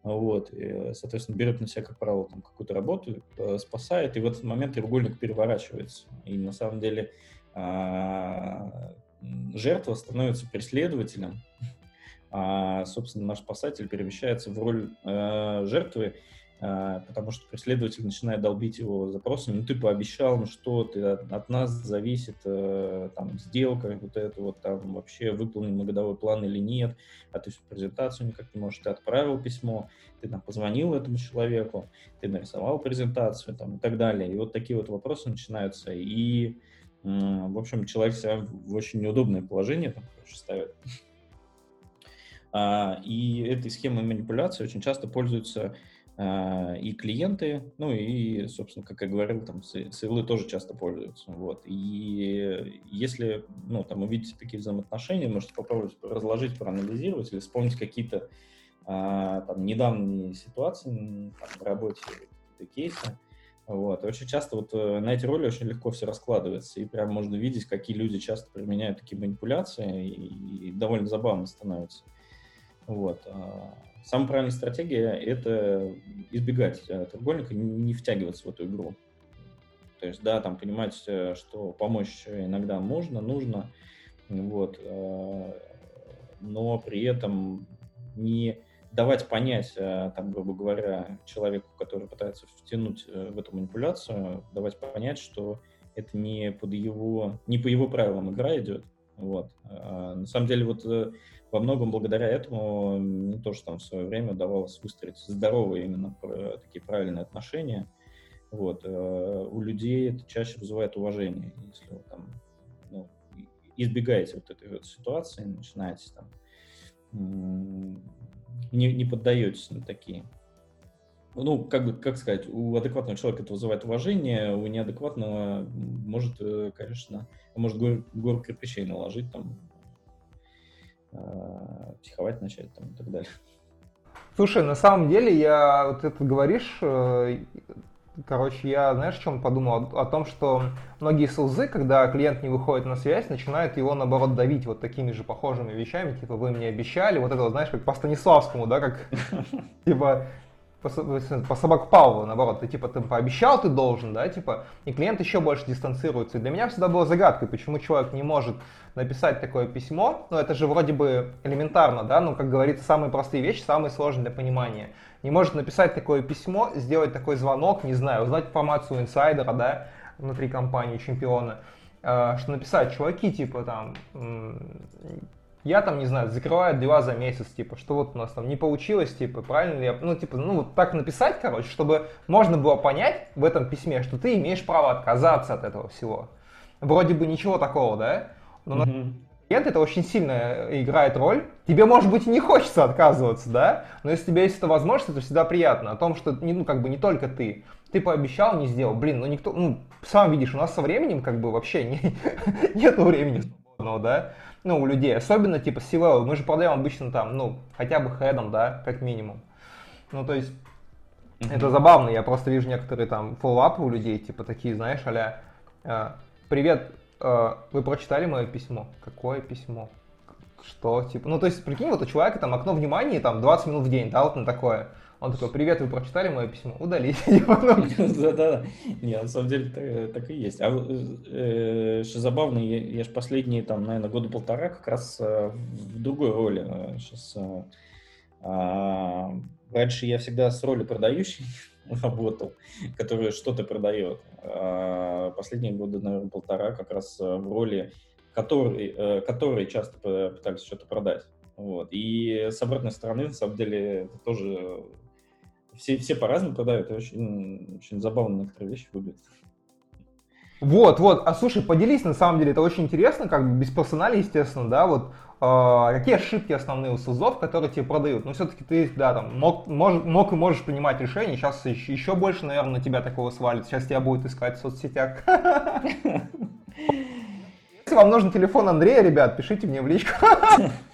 вот, и, соответственно, берет на себя, как правило, там, какую-то работу, э, спасает, и в этот момент треугольник переворачивается, и на самом деле э, жертва становится преследователем, а, собственно, наш спасатель перемещается в роль э, жертвы, а, потому что преследователь начинает долбить его запросами, ну ты пообещал, ну что ты, от, от нас зависит э, там сделка, вот это вот там вообще выполнен мы годовой план или нет, а ты всю презентацию никак не можешь, ты отправил письмо, ты там позвонил этому человеку, ты нарисовал презентацию там и так далее, и вот такие вот вопросы начинаются, и в общем человек себя в очень неудобное положение там, короче, ставит. А, и этой схемой манипуляции очень часто пользуются а, и клиенты, ну и, собственно, как я говорил, там сейлы тоже часто пользуются. Вот. И если ну, там, увидите такие взаимоотношения, можете попробовать разложить, проанализировать или вспомнить какие-то а, там, недавние ситуации там, в работе, какие-то кейсы. Вот. очень часто вот э, на эти роли очень легко все раскладывается, и прям можно видеть, какие люди часто применяют такие манипуляции, и, и довольно забавно становится. Вот. А, Самая правильная стратегия – это избегать э, треугольника, не втягиваться в эту игру. То есть, да, там понимать, э, что помочь иногда можно, нужно, вот, э, но при этом не давать понять, там, грубо говоря, человеку, который пытается втянуть в эту манипуляцию, давать понять, что это не под его, не по его правилам игра идет. Вот. А на самом деле, вот во многом благодаря этому мне тоже там в свое время удавалось выстроить здоровые именно такие правильные отношения. Вот. Э, у людей это чаще вызывает уважение, если вы там ну, избегаете вот этой вот ситуации, начинаете там не, не поддаетесь на такие. Ну, как бы, как сказать, у адекватного человека это вызывает уважение, у неадекватного может, э, конечно, может гору, гору кирпичей наложить там Э, психовать начать там, и так далее. Слушай, на самом деле, я вот это говоришь, э, короче, я, знаешь, о чем подумал? О, том, что многие СЛЗы, когда клиент не выходит на связь, начинают его, наоборот, давить вот такими же похожими вещами, типа, вы мне обещали, вот это, знаешь, как по Станиславскому, да, как, типа, по, по собаку Павлова, наоборот, ты типа ты пообещал, ты должен, да, типа, и клиент еще больше дистанцируется. И для меня всегда было загадкой, почему человек не может написать такое письмо, ну это же вроде бы элементарно, да, ну как говорится, самые простые вещи, самые сложные для понимания. Не может написать такое письмо, сделать такой звонок, не знаю, узнать информацию инсайдера, да, внутри компании, чемпиона, э, что написать, чуваки, типа там, я там, не знаю, закрываю дела за месяц, типа, что вот у нас там не получилось, типа, правильно ли я, ну, типа, ну, вот так написать, короче, чтобы можно было понять в этом письме, что ты имеешь право отказаться от этого всего. Вроде бы ничего такого, да? Но mm-hmm. клиент это очень сильно играет роль. Тебе, может быть, и не хочется отказываться, да? Но если у тебя есть эта возможность, это всегда приятно. О том, что, ну, как бы не только ты. Ты пообещал, не сделал. Блин, ну никто, ну, сам видишь, у нас со временем как бы вообще не, нету времени свободного, да? ну, у людей, особенно типа c мы же продаем обычно там, ну, хотя бы хедом, да, как минимум. Ну, то есть, mm-hmm. это забавно, я просто вижу некоторые там фоллапы у людей, типа такие, знаешь, аля, э, привет, э, вы прочитали мое письмо? Какое письмо? Что, типа, ну, то есть, прикинь, вот у человека там окно внимания, там, 20 минут в день, да, вот на такое. Он такой, привет, вы прочитали мое письмо? Удалите. Да-да-да. Нет, на самом деле так и есть. А э, что забавно, я же последние, там, наверное, года полтора как раз э, в другой роли сейчас. Э, а, раньше я всегда с роли продающей работал, который что-то продает. А последние годы, наверное, полтора как раз в роли, который, который часто пытались что-то продать. Вот. И с обратной стороны, на самом деле, это тоже все, все по-разному продают, и очень, очень забавно некоторые вещи выглядят. Вот, вот. А слушай, поделись, на самом деле, это очень интересно, как бы без персонали, естественно, да, вот э, какие ошибки основные у СУЗов, которые тебе продают? Ну, все-таки ты, да, там, мог, мог, мог и можешь принимать решения, сейчас еще, еще больше, наверное, на тебя такого свалит, сейчас тебя будет искать в соцсетях. Если вам нужен телефон Андрея, ребят, пишите мне в личку.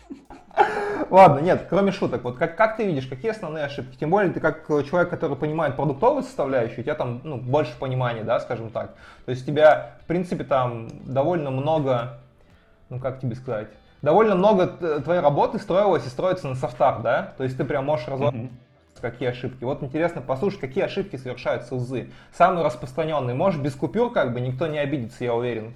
Ладно, нет, кроме шуток, вот как, как ты видишь, какие основные ошибки? Тем более ты как человек, который понимает продуктовую составляющую, у тебя там ну, больше понимания, да, скажем так. То есть у тебя, в принципе, там довольно много, ну как тебе сказать, довольно много твоей работы строилось и строится на софтах, да? То есть ты прям можешь разобрать mm-hmm какие ошибки. Вот интересно послушать, какие ошибки совершают СУЗы. Самые распространенные. Может, без купюр как бы никто не обидится, я уверен.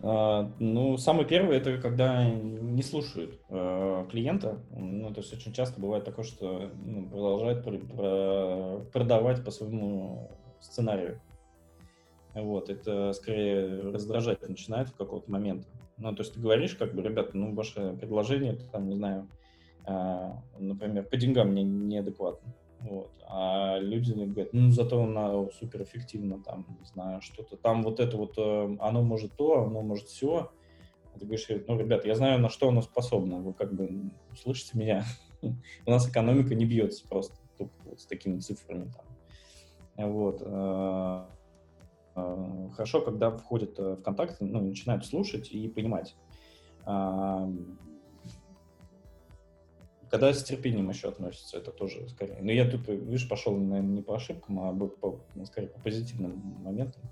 А, ну, самый первый это когда не слушают э, клиента. Ну, то есть очень часто бывает такое, что ну, продолжают продавать по своему сценарию. Вот, это скорее раздражать начинает в какой-то момент. Ну, то есть ты говоришь, как бы, ребята, ну, ваше предложение, там, не знаю, э, например, по деньгам мне неадекватно. Вот. А люди говорят, ну, зато она супер эффективно, там, не знаю, что-то. Там вот это вот, э, оно может то, оно может все. А ты говоришь, ну, ребят, я знаю, на что оно способно. Вы как бы слышите меня? У нас экономика не бьется просто тупо вот с такими цифрами. Там. Вот. Э, э, хорошо, когда входят в контакт, ну, начинают слушать и понимать когда с терпением еще относятся, это тоже скорее. Но я тут, видишь, пошел, наверное, не по ошибкам, а по, ну, скорее по позитивным моментам.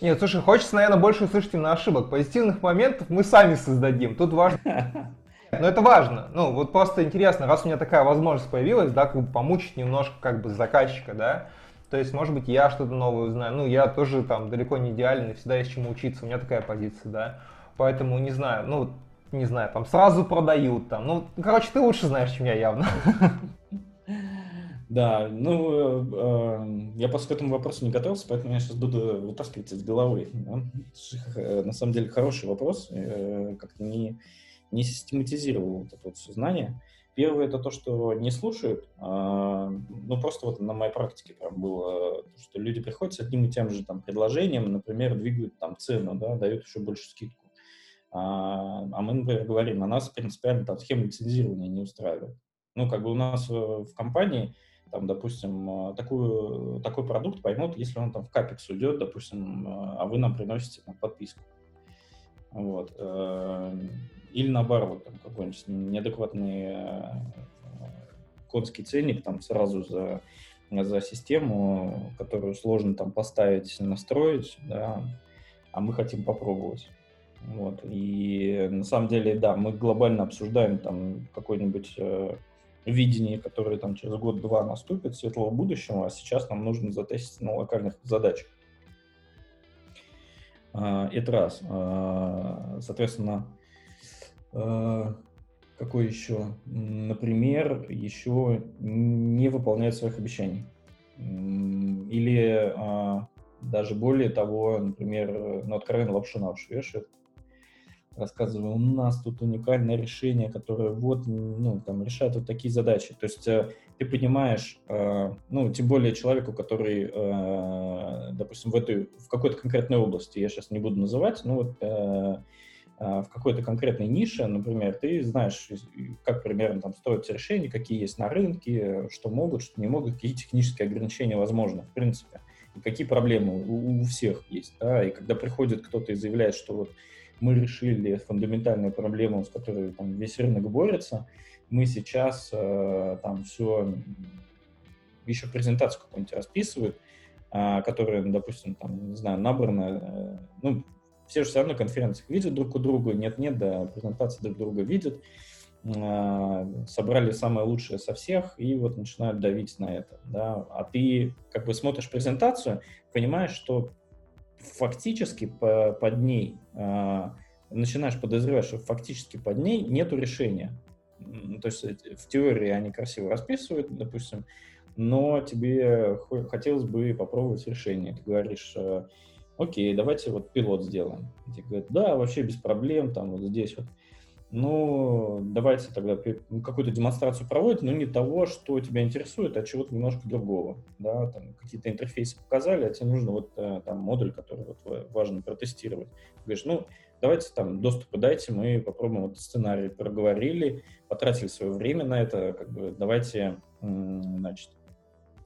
Нет, слушай, хочется, наверное, больше услышать именно ошибок. Позитивных моментов мы сами создадим. Тут важно... Но это важно. Ну, вот просто интересно, раз у меня такая возможность появилась, да, как бы помучить немножко как бы заказчика, да, то есть, может быть, я что-то новое узнаю. Ну, я тоже там далеко не идеальный, всегда есть чему учиться, у меня такая позиция, да. Поэтому, не знаю, ну, не знаю, там сразу продают, там, ну, короче, ты лучше знаешь, чем я явно. Да, ну, э, я просто к этому вопросу не готовился, поэтому я сейчас буду вытаскивать из головы. Да? Э, на самом деле хороший вопрос, э, как-то не, не систематизировал вот это вот все знание. Первое это то, что не слушают, а, ну просто вот на моей практике прям было, что люди приходят с одним и тем же там предложением, например, двигают там цену, да, дают еще больше скидку. А, а мы, например, говорим, а нас принципиально там схема лицензирования не устраивает. Ну, как бы у нас э, в компании, там, допустим, э, такую, такой продукт поймут, если он там в капекс уйдет, допустим, э, а вы нам приносите там, подписку. Вот. Или наоборот, там какой-нибудь неадекватный конский ценник там сразу за, за систему, которую сложно там поставить, настроить, да, а мы хотим попробовать. Вот. И на самом деле, да, мы глобально обсуждаем там какой-нибудь э, видении, которое там через год-два наступит, светлого будущего, а сейчас нам нужно затестить на локальных задачах. А, это раз. А, соответственно, а, какой еще? Например, еще не выполняет своих обещаний. Или даже более того, например, ну, откровенно лапшу на уши вешает, рассказываю, у нас тут уникальное решение, которое вот, ну, там, решает вот такие задачи. То есть э, ты понимаешь, э, ну, тем более человеку, который, э, допустим, в этой, в какой-то конкретной области, я сейчас не буду называть, ну, вот в какой-то конкретной нише, например, ты знаешь, как примерно там строятся решения, какие есть на рынке, что могут, что не могут, какие технические ограничения возможны, в принципе, и какие проблемы у, у всех есть, да, и когда приходит кто-то и заявляет, что вот мы решили фундаментальную проблему, с которой там, весь рынок борется, мы сейчас э, там все, еще презентацию какую-нибудь расписывают, э, которая, допустим, там, не знаю, набрана, э, ну, все же все равно конференции видят друг у друга, нет-нет, да, презентации друг друга видят, э, собрали самое лучшее со всех и вот начинают давить на это, да, а ты как бы смотришь презентацию, понимаешь, что фактически по, под ней э, начинаешь подозревать, что фактически под ней нету решения. То есть в теории они красиво расписывают, допустим, но тебе хотелось бы попробовать решение. Ты говоришь, э, окей, давайте вот пилот сделаем. Тебе говорят, да, вообще без проблем, там вот здесь вот ну, давайте тогда ну, какую-то демонстрацию проводить, но не того, что тебя интересует, а чего-то немножко другого. Да, там какие-то интерфейсы показали, а тебе нужно вот э, там модуль, который вот важно протестировать. Ты говоришь, ну, давайте там доступы дайте, мы попробуем вот сценарий проговорили, потратили свое время на это, как бы давайте, значит,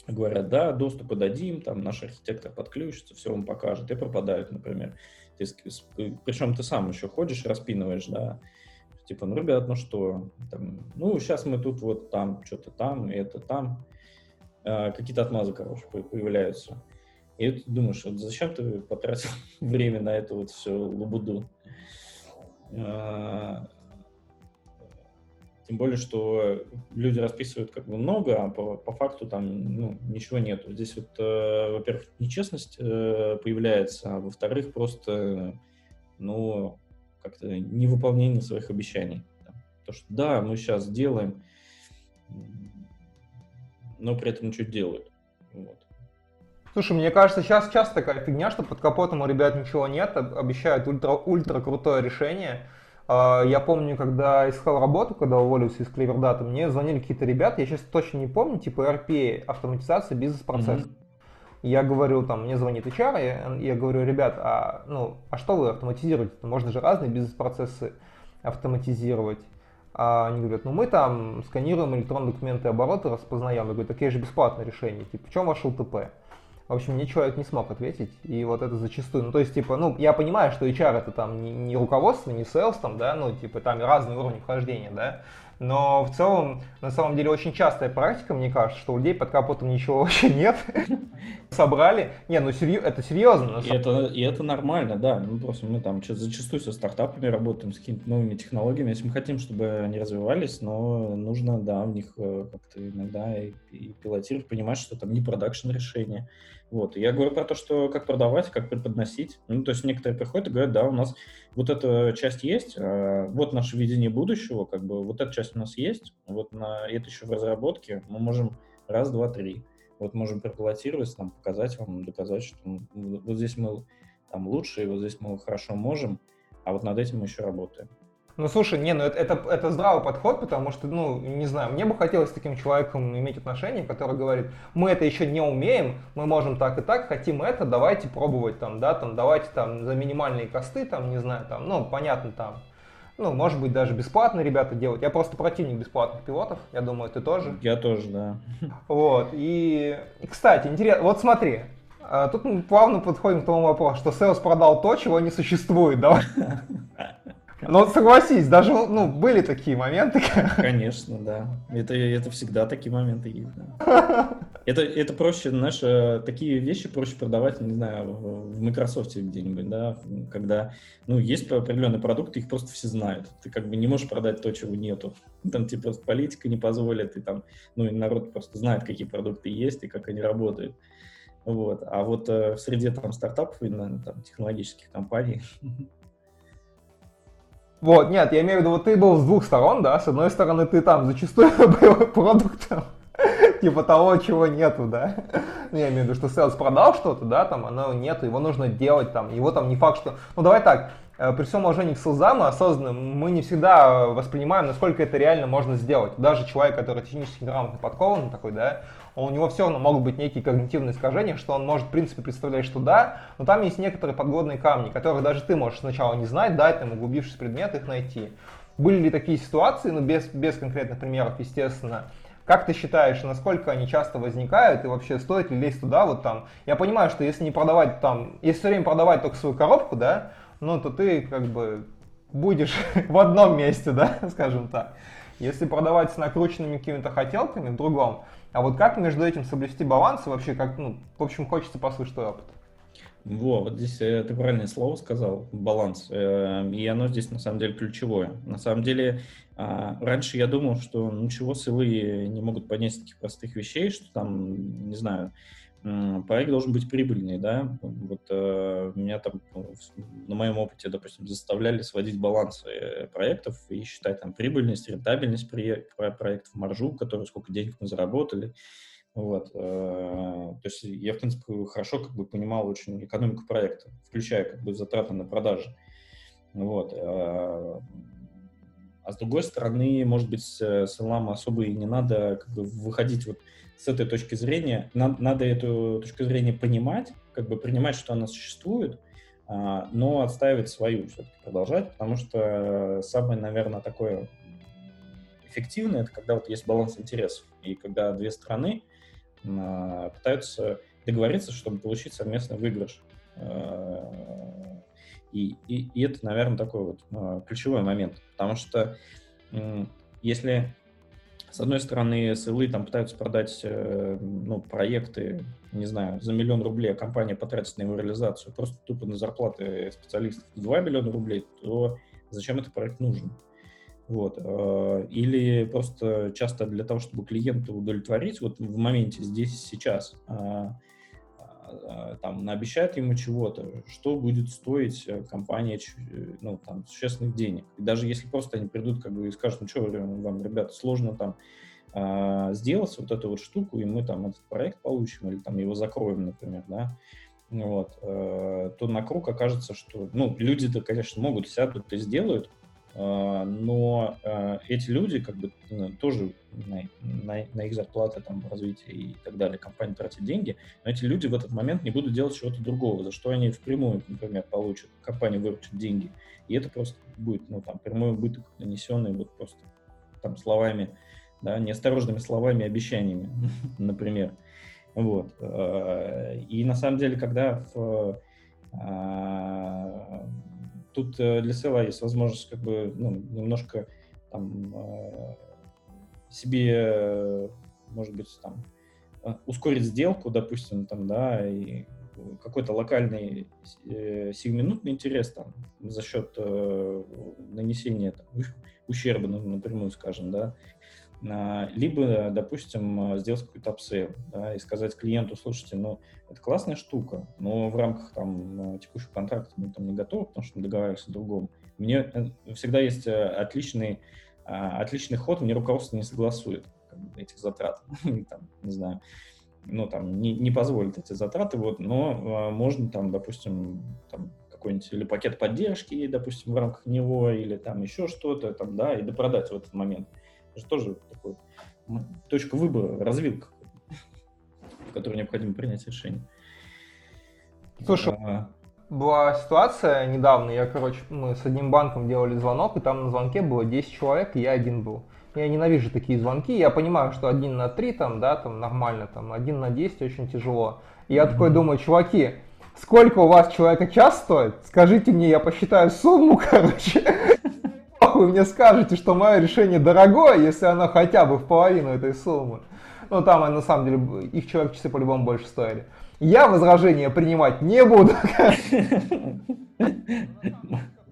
говорят, да, доступы дадим, там наш архитектор подключится, все вам покажет, и пропадают, например. Ты, причем ты сам еще ходишь, распинываешь, да, Типа, ну, ребят, ну что, там, ну, сейчас мы тут вот там, что-то там, это там. А, какие-то отмазы, короче, появляются. И ты думаешь, вот зачем ты потратил время на эту вот всю лабуду? А, тем более, что люди расписывают как бы много, а по, по факту там ну, ничего нету. Здесь вот, э, во-первых, нечестность э, появляется, а во-вторых, просто, ну, как-то невыполнение своих обещаний. То, что да, мы сейчас сделаем, но при этом что делают. Вот. Слушай, мне кажется, сейчас часто такая фигня, что под капотом у ребят ничего нет, обещают ультра-ультра крутое решение. А, я помню, когда искал работу, когда уволился из Клевердата, мне звонили какие-то ребята, я сейчас точно не помню, типа RPA, автоматизация бизнес-процесса. Mm-hmm. Я говорю, там, мне звонит HR, я, я говорю, ребят, а, ну, а что вы автоматизируете? Можно же разные бизнес-процессы автоматизировать. А они говорят, ну мы там сканируем электронные документы оборота, распознаем. Я говорю, такие же бесплатное решение. Типа, в чем ваше ЛТП? В общем, мне человек не смог ответить, и вот это зачастую, ну, то есть, типа, ну, я понимаю, что HR это там не, не руководство, не sales, там, да, ну, типа, там разные уровни вхождения, да, но в целом, на самом деле, очень частая практика, мне кажется, что у людей под капотом ничего вообще нет. Собрали. Не, ну серьез, это серьезно. И это, и это нормально, да. Ну, просто мы там зачастую со стартапами работаем, с какими-то новыми технологиями. Если мы хотим, чтобы они развивались, но нужно, да, в них э, как-то иногда и, и пилотировать, понимать, что там не продакшн решение, вот. Я говорю про то, что как продавать, как преподносить. Ну, то есть некоторые приходят и говорят, да, у нас вот эта часть есть, а вот наше видение будущего, как бы вот эта часть у нас есть, вот на это еще в разработке, мы можем раз, два, три. Вот можем проплатировать, там, показать вам, доказать, что вот здесь мы там лучше, и вот здесь мы хорошо можем, а вот над этим мы еще работаем. Ну, слушай, не, ну это, это, это здравый подход, потому что, ну, не знаю, мне бы хотелось с таким человеком иметь отношения, который говорит, мы это еще не умеем, мы можем так и так, хотим это, давайте пробовать там, да, там, давайте там за минимальные косты, там, не знаю, там, ну, понятно, там, ну, может быть, даже бесплатно ребята делать. Я просто противник бесплатных пилотов, я думаю, ты тоже. Я тоже, да. Вот, и, и кстати, интересно, вот смотри, а, Тут мы плавно подходим к тому вопросу, что Sales продал то, чего не существует, да? Ну, согласись, даже, ну, были такие моменты. Конечно, да. Это, это всегда такие моменты есть, да. Это, это проще, знаешь, э, такие вещи проще продавать, не знаю, в Microsoft где-нибудь, да, когда, ну, есть определенные продукты, их просто все знают. Ты как бы не можешь продать то, чего нету. Там тебе просто политика не позволит, и там, ну, и народ просто знает, какие продукты есть и как они работают. Вот. А вот э, в среде там стартапов, наверное, там, технологических компаний Вот, нет, я имею в виду, вот ты был с двух сторон, да, с одной стороны ты там зачастую был продуктом, типа того, чего нету, да. Ну, я имею в виду, что селс продал что-то, да, там оно нету, его нужно делать, там, его там не факт, что... Ну, давай так, э, при всем уважении к селзам осознанным, мы не всегда воспринимаем, насколько это реально можно сделать. Даже человек, который технически грамотно подкован такой, да, у него все равно могут быть некие когнитивные искажения, что он может, в принципе, представлять, что да, но там есть некоторые подводные камни, которые даже ты можешь сначала не знать, да, там, углубившись в предмет, их найти. Были ли такие ситуации, ну, без, без конкретных примеров, естественно, как ты считаешь, насколько они часто возникают и вообще стоит ли лезть туда вот там? Я понимаю, что если не продавать там, если все время продавать только свою коробку, да, ну то ты как бы будешь в одном месте, да, скажем так. Если продавать с накрученными какими-то хотелками в другом, а вот как между этим соблюсти баланс и вообще как, ну, в общем, хочется послушать твой опыт. Во, вот здесь э, ты правильное слово сказал, баланс, э, и оно здесь на самом деле ключевое. На самом деле, а, раньше я думал, что ничего силы не могут понять таких простых вещей, что там, не знаю, проект должен быть прибыльный, да, вот э, меня там на моем опыте, допустим, заставляли сводить балансы проектов и считать там прибыльность, рентабельность проектов, маржу, которую сколько денег мы заработали, вот. Э, то есть я, в принципе, хорошо как бы понимал очень экономику проекта, включая как бы затраты на продажи. Вот. Э, а с другой стороны, может быть, с Элам особо и не надо как бы выходить вот с этой точки зрения. Надо, надо эту точку зрения понимать, как бы принимать, что она существует, а, но отстаивать свою все-таки продолжать, потому что самое, наверное, такое эффективное, это когда вот есть баланс интересов, и когда две стороны а, пытаются договориться, чтобы получить совместный выигрыш. А, и, и, и это, наверное, такой вот а, ключевой момент, потому что если с одной стороны, СЛы там пытаются продать э, ну, проекты, не знаю, за миллион рублей, а компания потратит на его реализацию просто тупо на зарплаты специалистов 2 миллиона рублей, то зачем этот проект нужен? Вот. Э, или просто часто для того, чтобы клиента удовлетворить, вот в моменте здесь сейчас, а, там, наобещают ему чего-то, что будет стоить э, компания ну, там, существенных денег. И даже если просто они придут как бы и скажут, ну что вам, ребята, сложно там а, сделать вот эту вот штуку, и мы там этот проект получим, или там его закроем, например, да, вот, э, то на круг окажется, что, ну, люди-то, конечно, могут сядут и сделают, а, но а, эти люди как бы ну, тоже на, на, на их зарплаты, там, развитие и так далее, компания тратит деньги, но эти люди в этот момент не будут делать чего-то другого, за что они впрямую, например, получат, компания выручит деньги, и это просто будет, ну, там, прямой убыток, нанесенный вот просто там словами, да, неосторожными словами, обещаниями, например. Вот. А, и на самом деле, когда в тут э, для села есть возможность как бы ну, немножко там э, себе, может быть, там э, ускорить сделку, допустим, там, да, и какой-то локальный э, сиюминутный интерес там за счет э, нанесения там, ущерба, ну, напрямую скажем, да, либо, допустим, сделать какой-то upsell, да, и сказать клиенту, слушайте, ну, это классная штука, но в рамках там текущего контракта мы там не готовы, потому что мы договаривались о другом. Мне э, всегда есть э, отличный, а, отличный ход, мне руководство не согласует этих затрат, там, не знаю, ну, там, не, не позволит эти затраты, вот, но а, можно там, допустим, там, какой-нибудь или пакет поддержки, допустим, в рамках него, или там еще что-то, там, да, и допродать в этот момент. Это же тоже такой точка выбора, развилка, в которой необходимо принять решение. Слушай, а... была ситуация недавно, я, короче, мы с одним банком делали звонок, и там на звонке было 10 человек, и я один был. Я ненавижу такие звонки, я понимаю, что один на три там, да, там нормально, там один на 10 очень тяжело. И я mm-hmm. такой думаю, чуваки, сколько у вас человека час стоит? Скажите мне, я посчитаю сумму, короче вы мне скажете, что мое решение дорогое, если оно хотя бы в половину этой суммы. Ну, там, на самом деле, их человек часы по-любому больше стоили. Я возражения принимать не буду.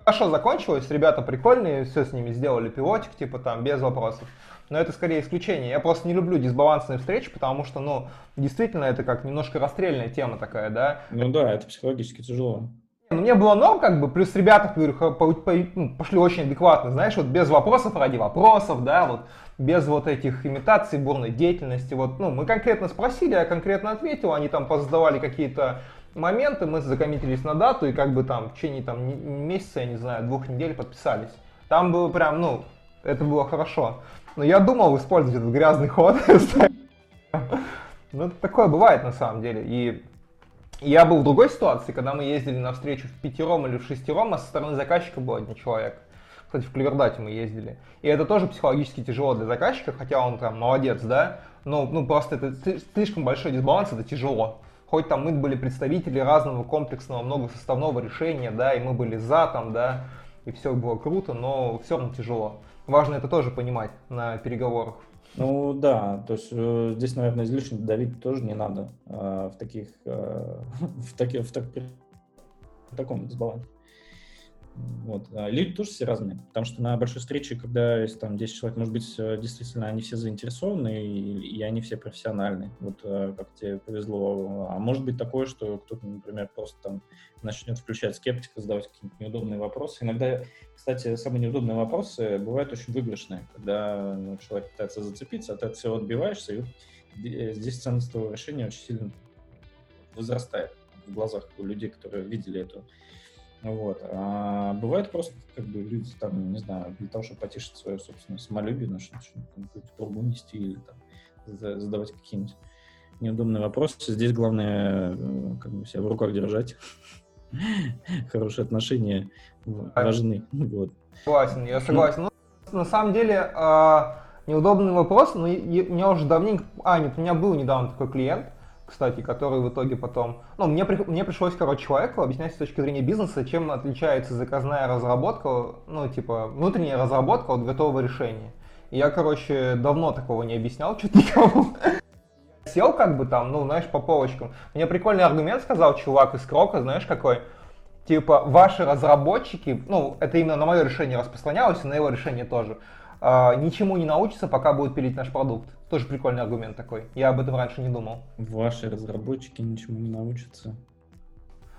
Хорошо закончилось, ребята прикольные, все с ними сделали пилотик, типа там, без вопросов. Но это скорее исключение. Я просто не люблю дисбалансные встречи, потому что, ну, действительно, это как немножко расстрельная тема такая, да. Ну да, это психологически тяжело. Ну, мне было норм, как бы, плюс ребята, по, ну, пошли очень адекватно, знаешь, вот без вопросов ради вопросов, да, вот без вот этих имитаций бурной деятельности. Вот, ну, мы конкретно спросили, я конкретно ответил, они там позадавали какие-то моменты, мы закоммитились на дату и как бы там в течение там месяца, я не знаю, двух недель подписались. Там было прям, ну, это было хорошо. Но я думал использовать этот грязный ход. Ну, такое бывает на самом деле. И я был в другой ситуации, когда мы ездили на встречу в пятером или в шестером, а со стороны заказчика был один человек. Кстати, в Клевердате мы ездили. И это тоже психологически тяжело для заказчика, хотя он там молодец, да. Но ну, просто это слишком большой дисбаланс, это тяжело. Хоть там мы были представители разного комплексного многосоставного решения, да, и мы были за там, да, и все было круто, но все равно тяжело. Важно это тоже понимать на переговорах. Ну да, то есть э, здесь, наверное, излишне давить тоже не надо э, в таких, э, в, таки, в, так, в таком дисбалансе. Вот. А люди тоже все разные, потому что на большой встрече, когда есть там 10 человек, может быть, э, действительно они все заинтересованы и, и они все профессиональные. Вот э, как тебе повезло. А может быть такое, что кто-то, например, просто там начнет включать скептика, задавать какие-то неудобные вопросы. Иногда, кстати, самые неудобные вопросы бывают очень выигрышные, когда ну, человек пытается зацепиться, а ты от всего отбиваешься, и э, здесь ценность твоего решения очень сильно возрастает в глазах у людей, которые видели эту вот. А бывает просто, как бы, люди там, не знаю, для того, чтобы потешить свое собственное самолюбие, начнут какую-то трубу нести или там задавать какие-нибудь неудобные вопросы. Здесь главное э, как бы себя в руках держать. Хорошие отношения важны. Вот. Согласен, я согласен. Ну, на самом деле, а, неудобный вопрос, но у меня уже давненько... А, нет, у меня был недавно такой клиент, кстати, который в итоге потом... Ну, мне, мне пришлось, короче, человеку объяснять с точки зрения бизнеса, чем отличается заказная разработка, ну, типа, внутренняя разработка от готового решения. И я, короче, давно такого не объяснял что-то никому. Сел как бы там, ну, знаешь, по полочкам. Мне прикольный аргумент сказал чувак из Крока, знаешь, какой? Типа, ваши разработчики, ну, это именно на мое решение распространялось, и на его решение тоже, э, ничему не научатся, пока будут пилить наш продукт. Тоже прикольный аргумент такой. Я об этом раньше не думал. Ваши разработчики ничему не научатся.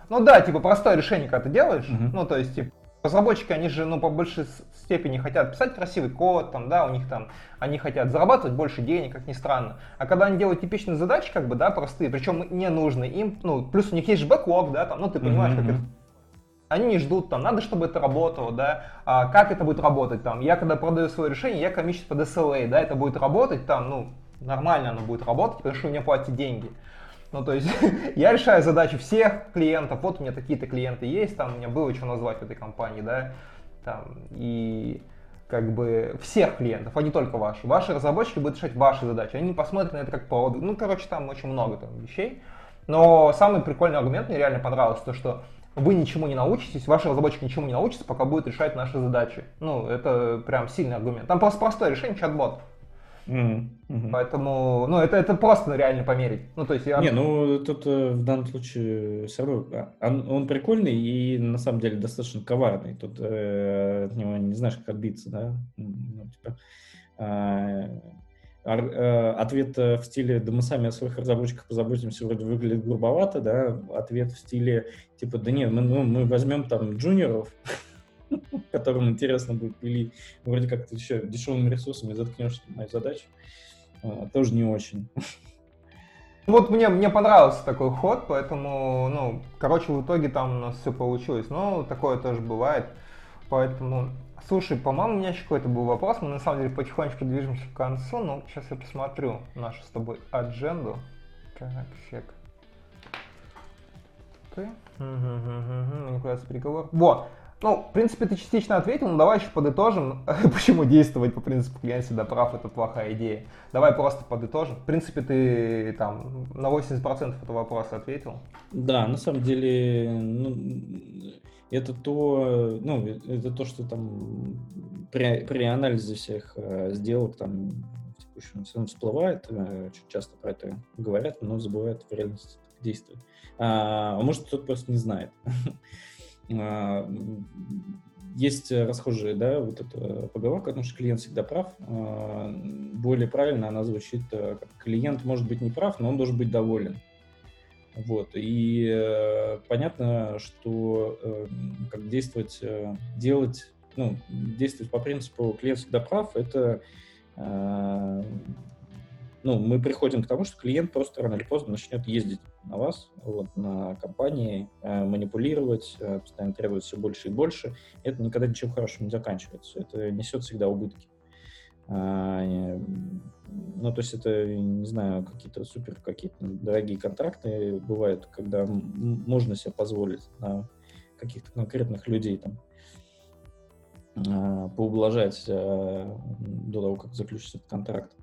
Ну да, типа простое решение, когда ты делаешь. Угу. Ну, то есть, типа, разработчики, они же, ну, по большей степени хотят писать красивый код, там, да, у них там, они хотят зарабатывать больше денег, как ни странно. А когда они делают типичные задачи, как бы, да, простые, причем не нужны им, ну, плюс у них есть же бэклог, да, там, ну, ты понимаешь, mm-hmm. как это они не ждут, там, надо, чтобы это работало, да, а как это будет работать, там, я когда продаю свое решение, я комичусь под SLA, да, это будет работать, там, ну, нормально оно будет работать, потому что у меня платят деньги. Ну, то есть, я решаю задачи всех клиентов, вот у меня такие-то клиенты есть, там, у меня было что назвать в этой компании, да, там, и как бы всех клиентов, а не только ваши. Ваши разработчики будут решать ваши задачи, они посмотрят на это как повод. Ну, короче, там очень много там вещей. Но самый прикольный аргумент мне реально понравился, то, что вы ничему не научитесь, ваши разработчики ничему не научатся, пока будет решать наши задачи. Ну, это прям сильный аргумент. Там просто простое решение чат-бот. Mm-hmm. Mm-hmm. Поэтому, ну, это, это просто реально померить. Ну, то есть я... Не, ну, тут э, в данном случае все равно, а, он, он прикольный и на самом деле достаточно коварный. Тут э, от него не знаешь, как отбиться, да? Ну, типа, Э, ответ э, в стиле «да мы сами о своих разработчиках позаботимся» вроде выглядит грубовато, да, ответ в стиле типа «да нет, мы, ну, мы возьмем там джуниоров, которым интересно будет, или вроде как ты еще дешевыми ресурсами заткнешь мою задачу», а, тоже не очень. Вот мне, мне понравился такой ход, поэтому, ну, короче, в итоге там у нас все получилось. Но такое тоже бывает. Поэтому Слушай, по-моему, у меня еще какой-то был вопрос. Мы на самом деле потихонечку движемся к концу, но сейчас я посмотрю нашу с тобой адженду. Так, сек. Ты? Манипуляция переговор. Вот. Ну, в принципе, ты частично ответил, но давай еще подытожим, почему действовать по принципу клиент всегда прав, это плохая идея. Давай просто подытожим. В принципе, ты там на 80% этого вопроса ответил. Да, на самом деле, ну, это то, ну, это то, что там при, при анализе всех э, сделок там текущем все всплывает, очень часто про это говорят, но забывают в реальности действовать. А, а может, кто-то просто не знает. А, есть расхожая, да, вот эта поговорка, потому что клиент всегда прав. А, более правильно она звучит, э, как клиент может быть не прав, но он должен быть доволен. Вот. И э, понятно, что э, как действовать, э, делать, ну, действовать по принципу клиент всегда прав, это э, ну, мы приходим к тому, что клиент просто рано или поздно начнет ездить на вас, вот, на компании, э, манипулировать, э, постоянно требовать все больше и больше. Это никогда ничем хорошим не заканчивается. Это несет всегда убытки. А, ну, то есть это, не знаю, какие-то супер какие-то дорогие контракты бывают, когда можно себе позволить на каких-то конкретных людей там а, поублажать а, до того, как заключится этот контракт.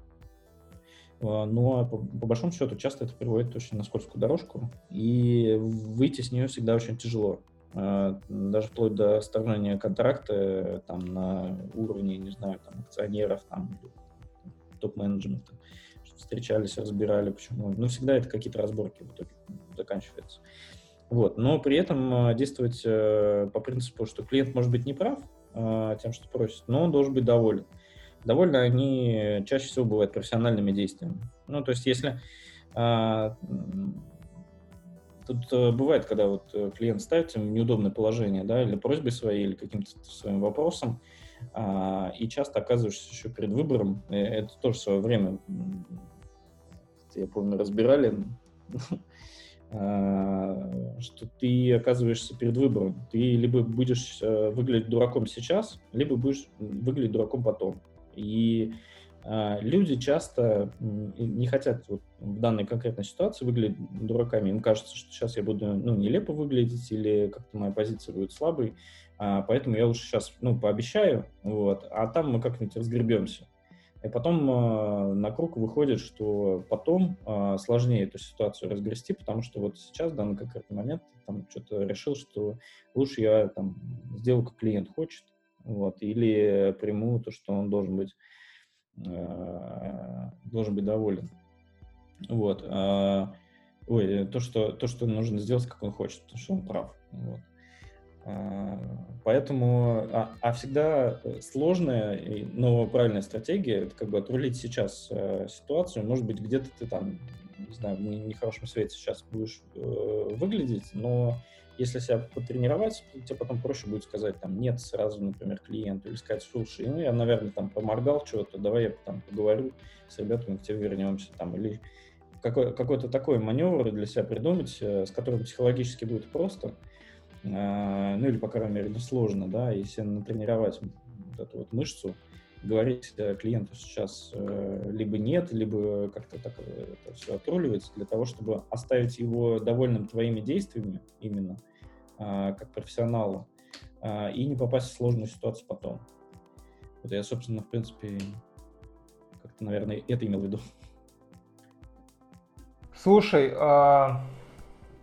Но по, по большому счету часто это приводит очень на скользкую дорожку, и выйти с нее всегда очень тяжело. А, даже вплоть до оставления контракта там, на уровне, не знаю, там, акционеров, там, топ-менеджмента, встречались, разбирали, почему. Ну, всегда это какие-то разборки в итоге заканчиваются. Вот. Но при этом а, действовать э, по принципу, что клиент может быть неправ тем, что просит, но он должен быть доволен довольно они чаще всего бывают профессиональными действиями. Ну, то есть если а, тут а, бывает, когда вот э, клиент ставит в неудобное положение, да, или просьбой своей, или каким-то своим вопросом, а, и часто оказываешься еще перед выбором, и это тоже в свое время, я помню, разбирали, а, что ты оказываешься перед выбором. Ты либо будешь э, выглядеть дураком сейчас, либо будешь выглядеть дураком потом. И э, люди часто не хотят вот, в данной конкретной ситуации выглядеть дураками. Им кажется, что сейчас я буду ну, нелепо выглядеть или как-то моя позиция будет слабой, а, поэтому я лучше сейчас ну, пообещаю, вот, а там мы как-нибудь разгребемся. И потом э, на круг выходит, что потом э, сложнее эту ситуацию разгрести, потому что вот сейчас, в данный конкретный момент, там что-то решил, что лучше я там сделаю, как клиент хочет, вот, или приму то, что он должен быть, должен быть доволен. Вот. Э, ой, то что, то, что нужно сделать, как он хочет, потому что он прав. Вот. Э, поэтому, а, а всегда сложная, но правильная стратегия, это как бы отрулить сейчас э, ситуацию, может быть, где-то ты там, не знаю, в нехорошем свете сейчас будешь э, выглядеть, но если себя потренировать, тебе потом проще будет сказать там нет сразу, например, клиенту, или сказать, слушай, ну я, наверное, там поморгал чего-то, давай я там поговорю с ребятами, к тебе вернемся там, или какой, какой-то такой маневр для себя придумать, э, с которым психологически будет просто, э, ну или, по крайней мере, не сложно, да, если натренировать вот эту вот мышцу, говорить клиенту сейчас э, либо нет, либо как-то так э, это все отруливается для того, чтобы оставить его довольным твоими действиями именно, а, как профессионала, и не попасть в сложную ситуацию потом. Вот я, собственно, в принципе, как-то, наверное, это имел в виду. Слушай, а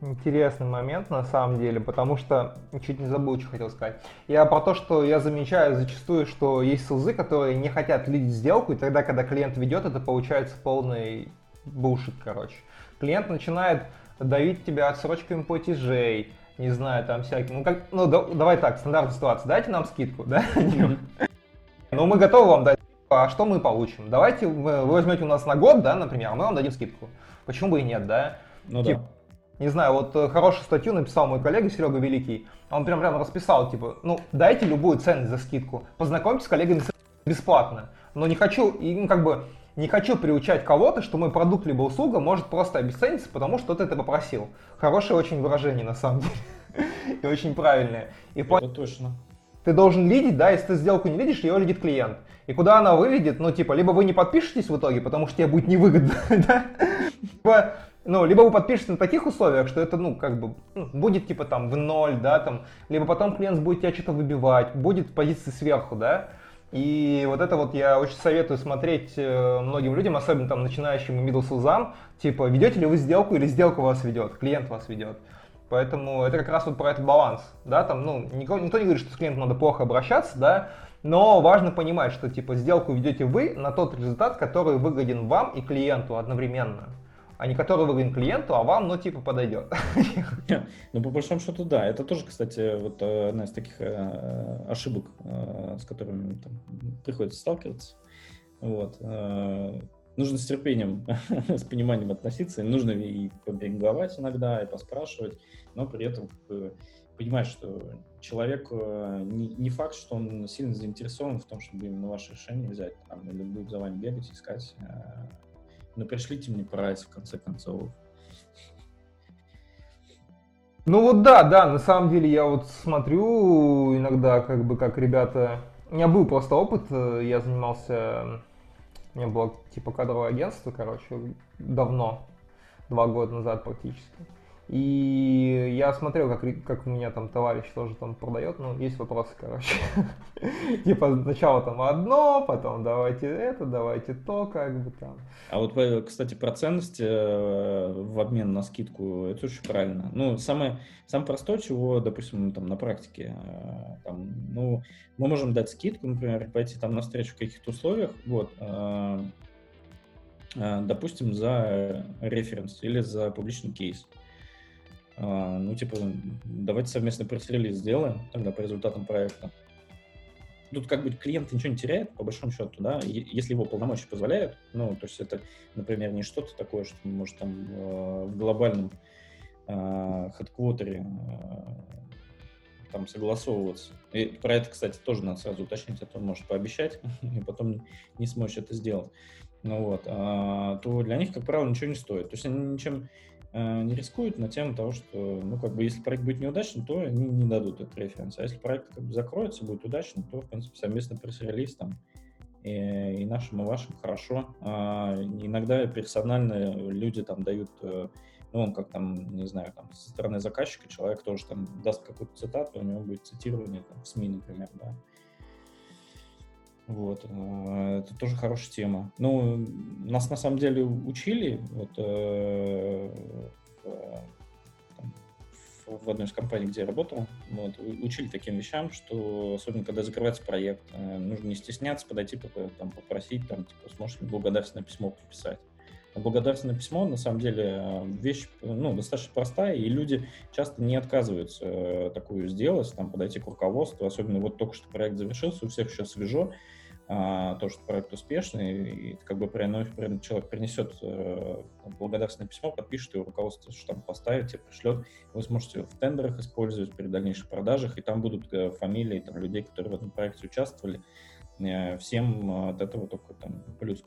интересный момент на самом деле, потому что чуть не забыл, что хотел сказать. Я про то, что я замечаю зачастую, что есть СЛЗы, которые не хотят лидить сделку, и тогда, когда клиент ведет, это получается полный булшит, короче. Клиент начинает давить тебя отсрочками платежей, не знаю, там всякие, ну как, ну да, давай так, стандартная ситуация, дайте нам скидку, да? Ну мы готовы вам дать, а что мы получим? Давайте вы возьмете у нас на год, да, например, а мы вам дадим скидку. Почему бы и нет, да? Ну да не знаю, вот э, хорошую статью написал мой коллега Серега Великий, он прям прям расписал, типа, ну, дайте любую ценность за скидку, познакомьтесь с коллегами бесплатно, но не хочу, ну, как бы, не хочу приучать кого-то, что мой продукт либо услуга может просто обесцениться, потому что ты это попросил. Хорошее очень выражение, на самом деле, и очень правильное. И это точно. Ты должен лидить, да, если ты сделку не видишь, ее лидит клиент. И куда она выведет, ну, типа, либо вы не подпишетесь в итоге, потому что тебе будет невыгодно, да, ну, либо вы подпишетесь на таких условиях, что это, ну, как бы, ну, будет типа там в ноль, да, там, либо потом клиент будет тебя что-то выбивать, будет позиции сверху, да, и вот это вот я очень советую смотреть э, многим людям, особенно там начинающим и middle sales'ам, типа, ведете ли вы сделку или сделка вас ведет, клиент вас ведет. Поэтому это как раз вот про этот баланс, да, там, ну, никто, никто не говорит, что с клиентом надо плохо обращаться, да, Но важно понимать, что типа сделку ведете вы на тот результат, который выгоден вам и клиенту одновременно а не который выгоден клиенту, а вам, ну, типа, подойдет. Ну, по большому счету, да. Это тоже, кстати, вот э, одна из таких э, ошибок, э, с которыми там, приходится сталкиваться. Вот. Нужно с терпением, с пониманием относиться, нужно и побеговать иногда, и поспрашивать, но при этом понимать, что человек не, не факт, что он сильно заинтересован в том, чтобы именно ваше решение взять, там, или будет за вами бегать, искать ну, пришлите мне прайс, в конце концов. Ну вот да, да, на самом деле я вот смотрю иногда, как бы, как ребята... У меня был просто опыт, э, я занимался... У меня было типа кадровое агентство, короче, давно, два года назад практически. И я смотрел, как, как у меня там товарищ тоже там продает, ну, есть вопросы, короче. Типа сначала там одно, потом давайте это, давайте то, как бы там. А вот, кстати, про ценности э, в обмен на скидку, это очень правильно. Ну, самое, самое простое, чего, допустим, там на практике, э, там, ну, мы можем дать скидку, например, пойти там на встречу в каких-то условиях, вот, э, допустим, за референс или за публичный кейс. Ну, типа, давайте совместно пресс-релиз сделаем тогда по результатам проекта. Тут как бы клиент ничего не теряет, по большому счету, да, если его полномочия позволяют. Ну, то есть это, например, не что-то такое, что может там э, в глобальном хедквотере э, там согласовываться. И про это, кстати, тоже надо сразу уточнить, а то может пообещать и потом не сможет это сделать. Ну вот, а, то для них, как правило, ничего не стоит. То есть они ничем Э, не рискуют на тему того, что, ну, как бы, если проект будет неудачным, то они не дадут этот референс. А если проект как бы закроется, будет удачным, то, в принципе, совместно пресс-релиз там и, и нашим, и вашим хорошо. А иногда персонально люди там дают, э, ну, он как там, не знаю, там, со стороны заказчика человек тоже там даст какую-то цитату, у него будет цитирование там, в СМИ, например, да. Вот, э, это тоже хорошая тема. Ну, нас на самом деле учили вот, э, в, одной из компаний, где я работал, вот, учили таким вещам, что особенно когда закрывается проект, э, нужно не стесняться, подойти, там, попросить, там, типа, сможешь ли благодарственное письмо подписать. Благодарственное письмо, на самом деле, вещь ну, достаточно простая, и люди часто не отказываются такую сделать, там, подойти к руководству, особенно вот только что проект завершился, у всех еще свежо, а, то, что проект успешный, и как бы человек принесет э, благодарственное письмо, подпишет, и руководство штамп поставит, тебе пришлет, вы сможете в тендерах использовать при дальнейших продажах, и там будут э, фамилии там, людей, которые в этом проекте участвовали, э, всем от этого только там плюс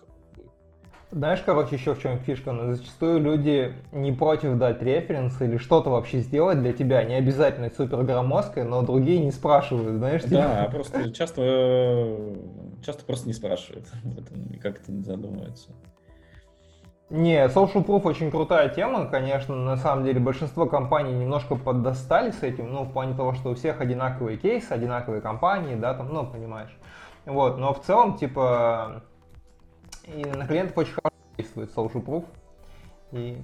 знаешь, короче, еще в чем фишка? Но зачастую люди не против дать референс или что-то вообще сделать для тебя. Не обязательно супер громоздкое, но другие не спрашивают, знаешь? Да, типа... просто часто, часто просто не спрашивают об этом и как-то не задумываются. Не, Social Proof очень крутая тема, конечно, на самом деле большинство компаний немножко поддостали с этим, ну, в плане того, что у всех одинаковые кейсы, одинаковые компании, да, там, ну, понимаешь. Вот, но в целом, типа, и на клиентов очень хорошо действует Social Proof. И...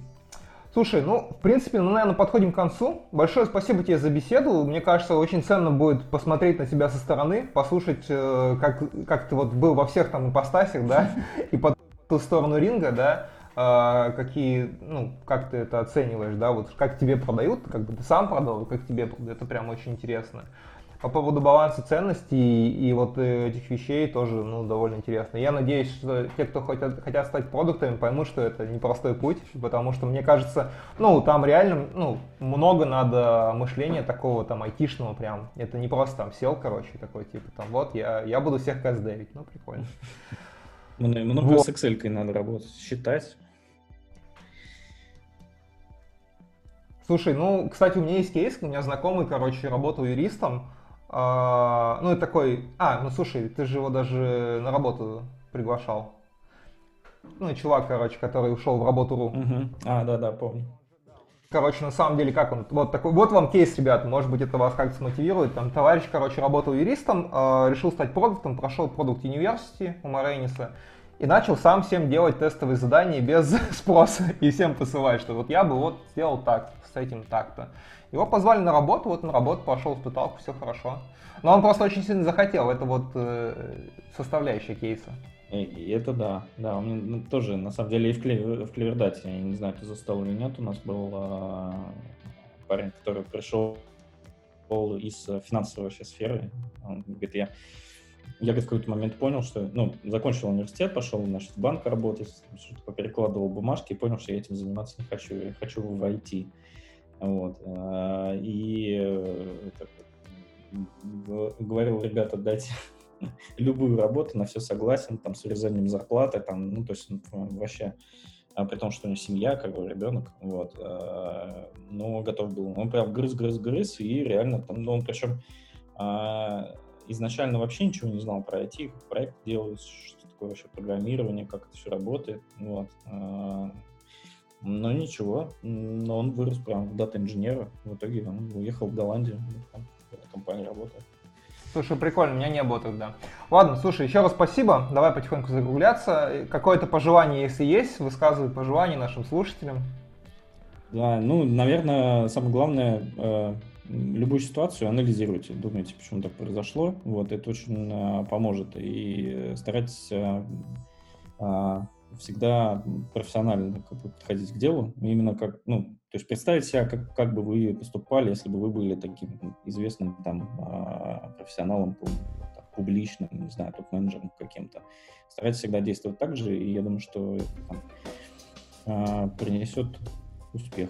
Слушай, ну, в принципе, ну, наверное, подходим к концу. Большое спасибо тебе за беседу. Мне кажется, очень ценно будет посмотреть на тебя со стороны, послушать, э, как, как ты вот был во всех там ипостасях, да, и по ту сторону ринга, да, э, какие, ну, как ты это оцениваешь, да, вот как тебе продают, как бы ты сам продал, как тебе продают, это прям очень интересно по поводу баланса ценностей и вот э, этих вещей тоже ну, довольно интересно. Я надеюсь, что те, кто хотят, хотят стать продуктами, поймут, что это непростой путь, потому что мне кажется, ну, там реально ну, много надо мышления такого там айтишного прям. Это не просто там сел, короче, такой типа там вот я, я буду всех каздевить. Ну, прикольно. Много вот. с Excel надо работать, считать. Слушай, ну, кстати, у меня есть кейс, у меня знакомый, короче, работал юристом, а, ну, и такой, а, ну слушай, ты же его даже на работу приглашал. Ну, чувак, короче, который ушел в работу.ру. Угу. А, да-да, помню. Короче, на самом деле, как он, вот такой, вот вам кейс, ребят, может быть, это вас как-то смотивирует. Там товарищ, короче, работал юристом, э, решил стать продуктом, прошел продукт университете у Марейниса, и начал сам всем делать тестовые задания без спроса и всем посылать, что вот я бы вот сделал так, с этим так-то. Его позвали на работу, вот на работу пошел, испытал, все хорошо. Но он просто очень сильно захотел, это вот э, составляющая кейса. И это да, да, у меня ну, тоже, на самом деле, и в, Клевер, в Клевердате, я не знаю, ты застал или нет, у нас был а, парень, который пришел из финансовой вообще сферы, он говорит, я я в какой-то момент понял, что, ну, закончил университет, пошел, значит, в банк работать, что-то перекладывал бумажки и понял, что я этим заниматься не хочу, я хочу в. Вот. А, и э, говорил, ребята, дайте любую работу, на все согласен, там, с урезанием зарплаты, там, ну, то есть вообще, а при том, что у него семья, как бы ребенок, вот, а, но готов был. Он прям грыз, грыз, грыз, и реально там, ну, он причем изначально вообще ничего не знал про IT, как проект делать, что такое вообще программирование, как это все работает. Вот. А, но ничего, но он вырос прям в дата-инженера. В итоге он уехал в Голландию, в этой компании работает. Слушай, прикольно, у меня не было тогда. Ладно, слушай, еще раз спасибо. Давай потихоньку закругляться. Какое-то пожелание, если есть, высказывай пожелание нашим слушателям. Да, ну, наверное, самое главное, э, любую ситуацию анализируйте, думайте, почему так произошло. Вот, это очень а, поможет. И старайтесь а, а, всегда профессионально как бы, подходить к делу. Именно как, ну, то есть представить себя, как, как бы вы поступали, если бы вы были таким известным там профессионалом, публичным, не знаю, топ-менеджером каким-то. Старайтесь всегда действовать так же, и я думаю, что это там, принесет успех.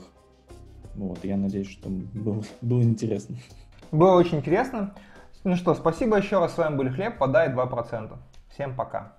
Вот, я надеюсь, что было, было интересно. Было очень интересно. Ну что, спасибо еще раз. С вами были Хлеб, подай 2%. Всем пока.